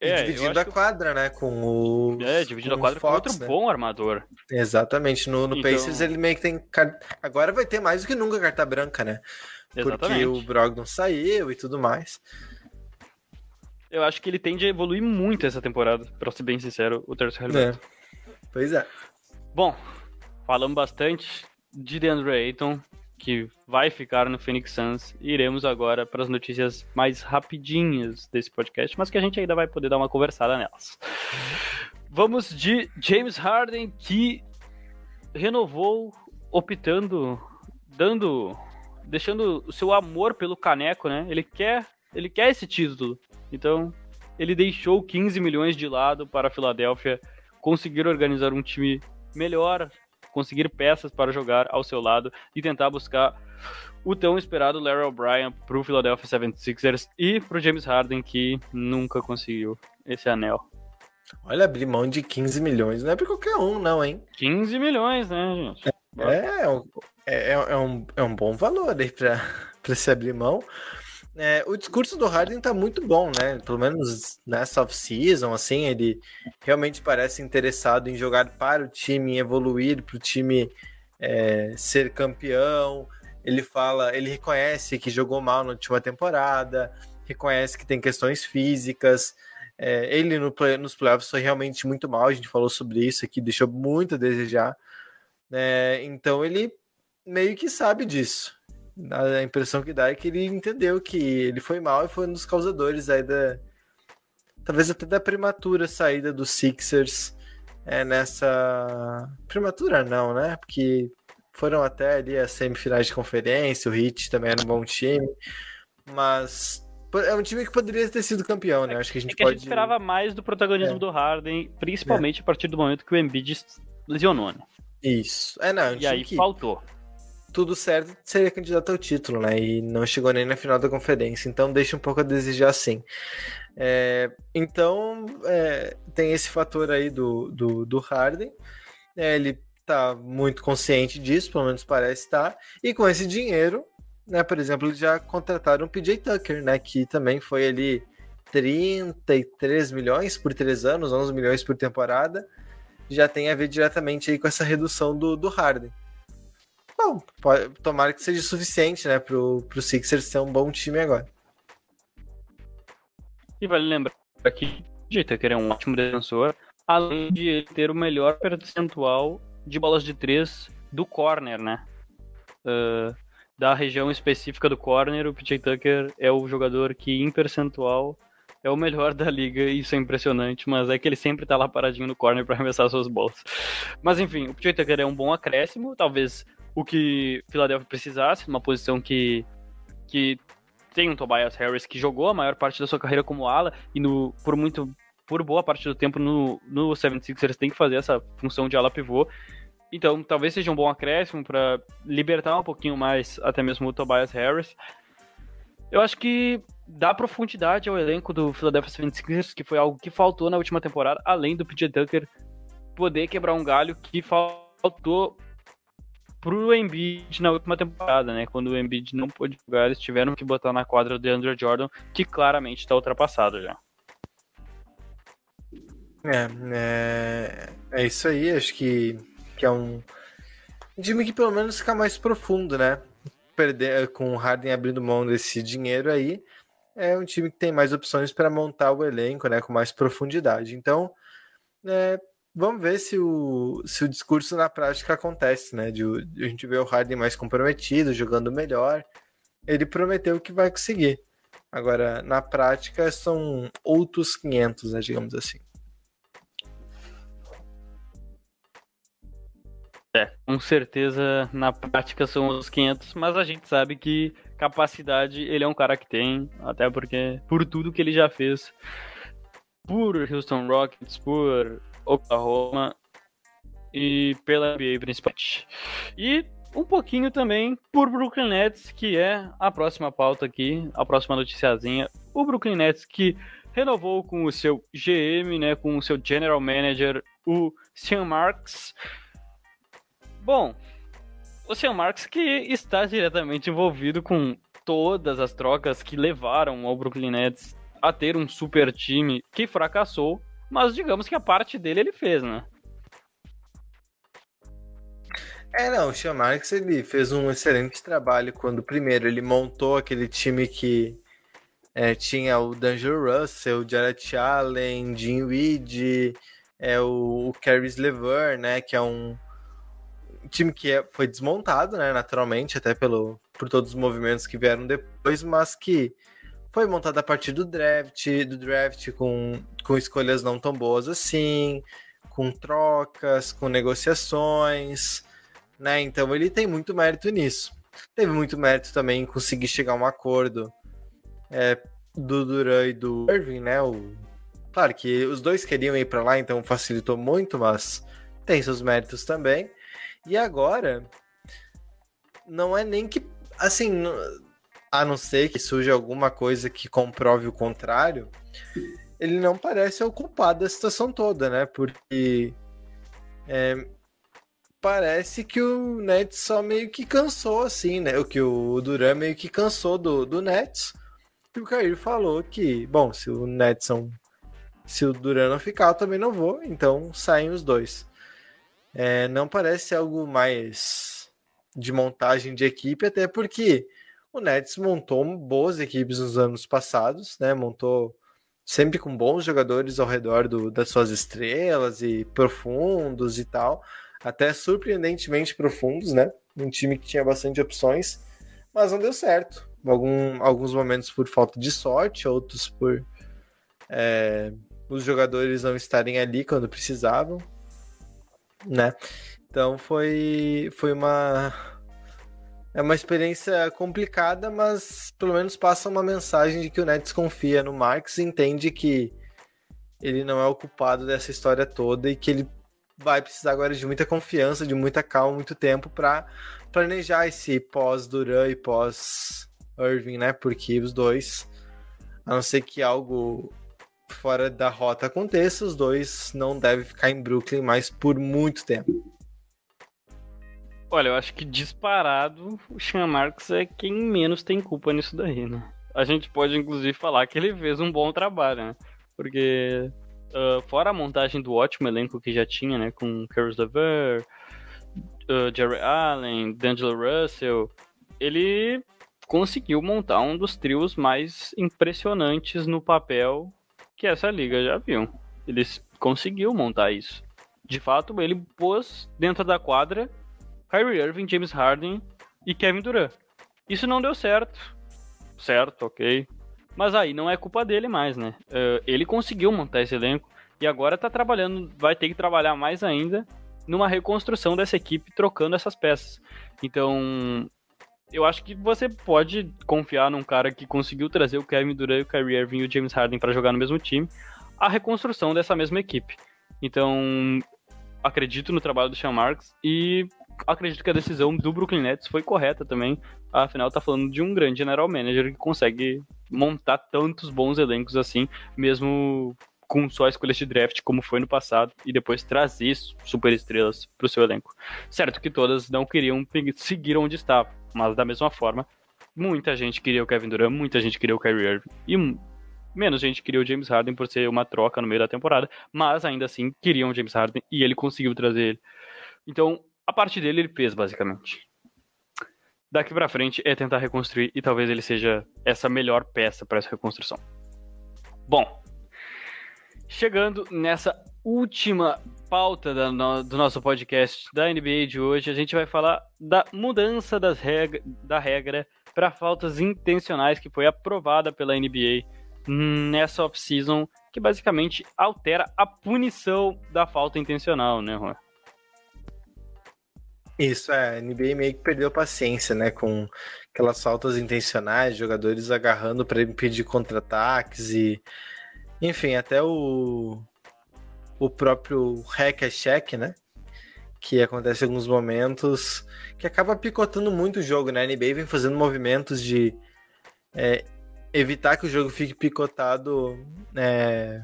e É, dividindo a que- quadra, né, com o É, dividindo a com o quadra com Fox, outro né? bom armador. Exatamente. No, no Então- Pacers ele meio que tem. Agora vai ter mais do que nunca carta branca, né? Porque Exatamente. o Brogdon saiu e tudo mais. Eu acho que ele tende a evoluir muito essa temporada, pra ser bem sincero, o Terce Halliburton. É. Pois é. Bom, falamos bastante de DeAndre Ayton, que vai ficar no Phoenix Suns. Iremos agora para as notícias mais rapidinhas desse podcast, mas que a gente ainda vai poder dar uma conversada nelas. Vamos de James Harden, que renovou optando, dando, deixando o seu amor pelo caneco, né? Ele quer, ele quer esse título. Então, ele deixou 15 milhões de lado para a Filadélfia conseguir organizar um time melhor, conseguir peças para jogar ao seu lado e tentar buscar o tão esperado Larry O'Brien para o Philadelphia 76ers e para o James Harden, que nunca conseguiu esse anel. Olha, abrir mão de 15 milhões não é pra qualquer um, não, hein? 15 milhões, né, gente? É, é, um, é, é um, é um bom valor aí pra se abrir mão. É, o discurso do Harden tá muito bom, né? Pelo menos nessa off-season, assim, ele realmente parece interessado em jogar para o time, em evoluir para o time é, ser campeão. Ele fala, ele reconhece que jogou mal na última temporada, reconhece que tem questões físicas, É, ele no play, nos playoffs foi realmente muito mal, a gente falou sobre isso aqui, deixou muito a desejar. É, então ele meio que sabe disso. A impressão que dá é que ele entendeu que ele foi mal e foi um dos causadores aí da. Talvez até da prematura saída dos Sixers é, nessa. Prematura não, né? Porque foram até ali as semifinais de conferência, o Heat também era um bom time, mas é um time que poderia ter sido campeão, né? Acho que a gente é que pode. A gente esperava mais do protagonismo é. do Harden, principalmente é. a partir do momento que o Embiid lesionou, né? Isso. É, não, é um e aí que... faltou tudo certo, seria candidato ao título, né? E não chegou nem na final da conferência, então deixa um pouco a desejar sim. É, então, é, tem esse fator aí do, do, do Harden, é, ele tá muito consciente disso, pelo menos parece estar, e com esse dinheiro, né, por exemplo, já contrataram o PJ Tucker, né, que também foi ali 33 milhões por três anos, 11 milhões por temporada, já tem a ver diretamente aí com essa redução do, do Harden. Bom, pode, tomara que seja suficiente, né, pro, pro Sixers ser um bom time agora. E vale lembrar que o Tucker é um ótimo defensor, além de ele ter o melhor percentual de bolas de três do corner, né? Uh, da região específica do corner, o PJ Tucker é o jogador que, em percentual, é o melhor da liga, isso é impressionante, mas é que ele sempre tá lá paradinho no corner para arremessar suas bolas. Mas enfim, o PJ Tucker é um bom acréscimo, talvez o que Philadelphia precisasse, uma posição que, que tem um Tobias Harris que jogou a maior parte da sua carreira como ala e no, por muito por boa parte do tempo no, no 76ers tem que fazer essa função de ala pivô. Então, talvez seja um bom acréscimo para libertar um pouquinho mais até mesmo o Tobias Harris. Eu acho que dá profundidade ao elenco do Philadelphia 76ers, que foi algo que faltou na última temporada, além do PJ Tucker poder quebrar um galho que faltou pro Embiid na última temporada, né? Quando o Embiid não pôde jogar, eles tiveram que botar na quadra o DeAndre Jordan, que claramente está ultrapassado já. É, é, é isso aí, acho que, que é um, time que pelo menos fica mais profundo, né? Perder com o Harden abrindo mão desse dinheiro aí, é um time que tem mais opções para montar o elenco, né? Com mais profundidade. Então, é, Vamos ver se o, se o discurso na prática acontece, né? De, a gente ver o Harden mais comprometido, jogando melhor. Ele prometeu que vai conseguir. Agora, na prática, são outros 500, né, digamos assim. É, com certeza na prática são os 500, mas a gente sabe que capacidade ele é um cara que tem, até porque por tudo que ele já fez por Houston Rockets, por Oklahoma e pela NBA principalmente. E um pouquinho também por Brooklyn Nets, que é a próxima pauta aqui, a próxima noticiazinha. O Brooklyn Nets que renovou com o seu GM, né, com o seu General Manager, o Sean Marks. Bom, o Sean Marks que está diretamente envolvido com todas as trocas que levaram ao Brooklyn Nets a ter um super time que fracassou mas digamos que a parte dele ele fez, né? É, não, o Sean Marks ele fez um excelente trabalho quando, primeiro, ele montou aquele time que é, tinha o Danger Russell, o Jared Allen, Jim Weed, é, o, o Caris Lever, né, que é um time que é, foi desmontado, né, naturalmente, até pelo, por todos os movimentos que vieram depois, mas que foi montada a partir do draft, do draft com, com escolhas não tão boas assim, com trocas, com negociações, né? Então ele tem muito mérito nisso. Teve muito mérito também em conseguir chegar a um acordo é, do Duran e do Irving, né? O... Claro que os dois queriam ir para lá, então facilitou muito, mas tem seus méritos também. E agora, não é nem que. Assim, a não ser que surja alguma coisa que comprove o contrário, ele não parece o culpado da situação toda, né? Porque é, parece que o Nets só meio que cansou, assim, né? O que o Duran meio que cansou do, do Nets. E o Cair falou que, bom, se o Nets são, se o Duran não ficar, eu também não vou, então saem os dois. É, não parece algo mais de montagem de equipe, até porque o Nets montou boas equipes nos anos passados, né? Montou sempre com bons jogadores ao redor do, das suas estrelas e profundos e tal, até surpreendentemente profundos, né? Um time que tinha bastante opções, mas não deu certo. Algum, alguns momentos por falta de sorte, outros por é, os jogadores não estarem ali quando precisavam, né? Então foi, foi uma é uma experiência complicada, mas pelo menos passa uma mensagem de que o Nets confia no Marx e entende que ele não é o culpado dessa história toda e que ele vai precisar agora de muita confiança, de muita calma, muito tempo para planejar esse pós-Duran e pós-Irving, né? Porque os dois, a não ser que algo fora da rota aconteça, os dois não devem ficar em Brooklyn mais por muito tempo. Olha, eu acho que disparado o Sean Marks é quem menos tem culpa nisso daí, né? A gente pode inclusive falar que ele fez um bom trabalho, né? Porque uh, fora a montagem do ótimo elenco que já tinha, né? Com Caris LeVer, uh, Jerry Allen, D'Angelo Russell, ele conseguiu montar um dos trios mais impressionantes no papel que essa liga já viu. Ele conseguiu montar isso. De fato, ele pôs dentro da quadra Kyrie Irving, James Harden e Kevin Durant. Isso não deu certo. Certo, ok. Mas aí não é culpa dele mais, né? Uh, ele conseguiu montar esse elenco e agora tá trabalhando, vai ter que trabalhar mais ainda numa reconstrução dessa equipe trocando essas peças. Então, eu acho que você pode confiar num cara que conseguiu trazer o Kevin Durant, o Kyrie Irving e o James Harden para jogar no mesmo time, a reconstrução dessa mesma equipe. Então, acredito no trabalho do Sean Marks e acredito que a decisão do Brooklyn Nets foi correta também. Afinal, tá falando de um grande general manager que consegue montar tantos bons elencos assim, mesmo com só escolhas de draft, como foi no passado, e depois trazer super estrelas pro seu elenco. Certo que todas não queriam seguir onde estava, mas da mesma forma, muita gente queria o Kevin Durant, muita gente queria o Kyrie Irving, e menos gente queria o James Harden por ser uma troca no meio da temporada, mas ainda assim queriam o James Harden e ele conseguiu trazer ele. Então, a parte dele ele fez, basicamente. Daqui para frente é tentar reconstruir e talvez ele seja essa melhor peça para essa reconstrução. Bom, chegando nessa última pauta no, do nosso podcast da NBA de hoje, a gente vai falar da mudança das reg da regra para faltas intencionais que foi aprovada pela NBA nessa off-season, que basicamente altera a punição da falta intencional, né, Juan? Isso, é, a NBA meio que perdeu paciência, né, com aquelas faltas intencionais, jogadores agarrando para impedir contra-ataques e enfim, até o o próprio hack a check, né, que acontece em alguns momentos, que acaba picotando muito o jogo, né? A NBA vem fazendo movimentos de é, evitar que o jogo fique picotado é,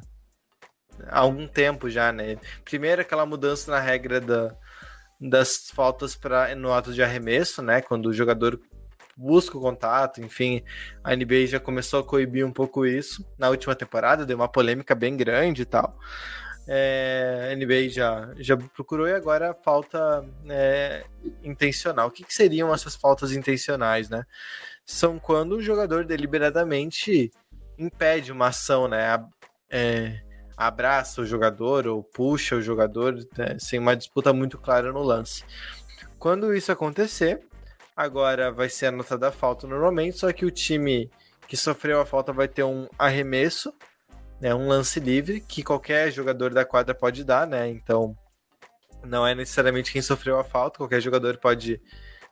há algum tempo já, né? Primeiro aquela mudança na regra da das faltas para no ato de arremesso, né? Quando o jogador busca o contato, enfim, a NBA já começou a coibir um pouco isso na última temporada, deu uma polêmica bem grande e tal. É, a NBA já, já procurou e agora falta é, intencional. O que, que, seriam essas faltas intencionais, né? São quando o jogador deliberadamente impede uma ação, né? É, abraça o jogador ou puxa o jogador né, sem uma disputa muito clara no lance. Quando isso acontecer, agora vai ser anotada a falta normalmente, só que o time que sofreu a falta vai ter um arremesso, né, um lance livre que qualquer jogador da quadra pode dar, né? Então não é necessariamente quem sofreu a falta, qualquer jogador pode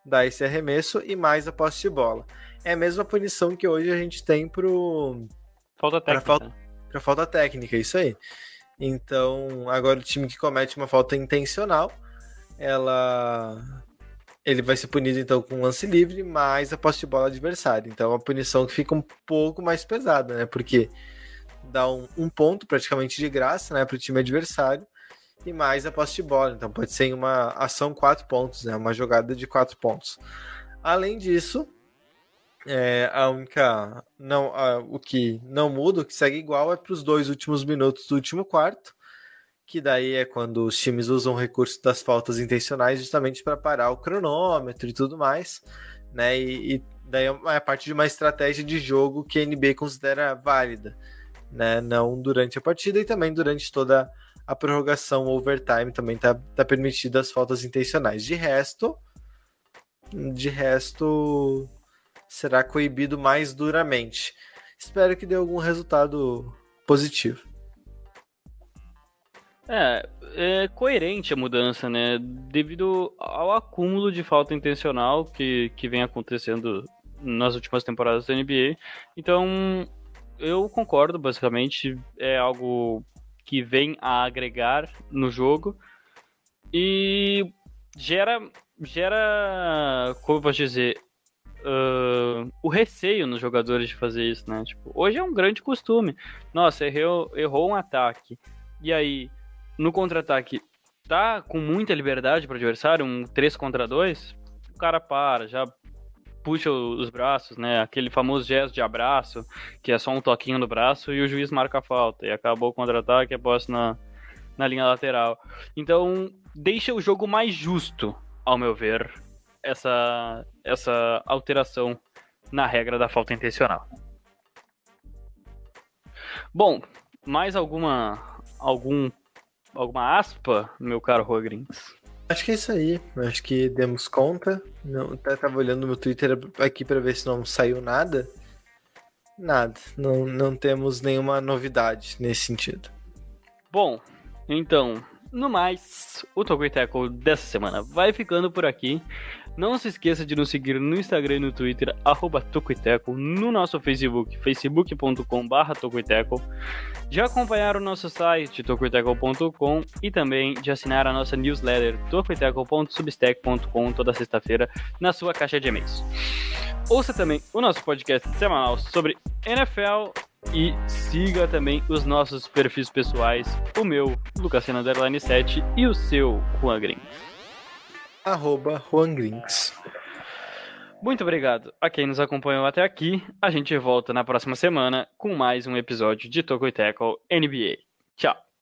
dar esse arremesso e mais a posse de bola. É a mesma punição que hoje a gente tem pro falta técnica. Falta para falta técnica, é isso aí. Então, agora o time que comete uma falta intencional, ela ele vai ser punido então com lance livre mais a posse de bola adversária. Então, é uma punição que fica um pouco mais pesada, né? Porque dá um, um ponto praticamente de graça, né, para o time adversário e mais a posse de bola. Então, pode ser uma ação quatro pontos, né? Uma jogada de quatro pontos. Além disso, é, a única. Não, a, o que não muda, o que segue igual, é para os dois últimos minutos do último quarto, que daí é quando os times usam o recurso das faltas intencionais justamente para parar o cronômetro e tudo mais, né? E, e daí é, é parte de uma estratégia de jogo que a NBA considera válida. né? Não durante a partida e também durante toda a prorrogação overtime também tá, tá permitida as faltas intencionais. De resto, de resto será coibido mais duramente. Espero que dê algum resultado positivo. É, é coerente a mudança, né? Devido ao acúmulo de falta intencional que, que vem acontecendo nas últimas temporadas da NBA. Então, eu concordo, basicamente. É algo que vem a agregar no jogo. E gera, gera como eu posso dizer, uh, o receio nos jogadores de fazer isso, né? Tipo, hoje é um grande costume. Nossa, errou, errou um ataque. E aí, no contra-ataque, tá com muita liberdade para o adversário, um 3 contra 2, o cara para, já puxa os braços, né? Aquele famoso gesto de abraço, que é só um toquinho no braço e o juiz marca a falta. E acabou o contra-ataque após na, na linha lateral. Então, deixa o jogo mais justo, ao meu ver, essa, essa alteração na regra da falta intencional. Bom, mais alguma algum alguma aspa, meu caro Rogrins? Acho que é isso aí. Acho que demos conta. Não, até tava olhando no Twitter aqui para ver se não saiu nada. Nada. Não, não temos nenhuma novidade nesse sentido. Bom, então, no mais, o Tokyo Tackle dessa semana vai ficando por aqui. Não se esqueça de nos seguir no Instagram e no Twitter, arroba Tocoiteco, no nosso Facebook, facebook.com.br Tocoiteco, de acompanhar o nosso site, tocoiteco.com, e também de assinar a nossa newsletter, tocoiteco.substack.com, toda sexta-feira, na sua caixa de e-mails. Ouça também o nosso podcast semanal sobre NFL e siga também os nossos perfis pessoais, o meu, Lucasino 7 e o seu, Juan Green arroba Juan Grinks. Muito obrigado a quem nos acompanhou até aqui. A gente volta na próxima semana com mais um episódio de Toko Tackle NBA. Tchau!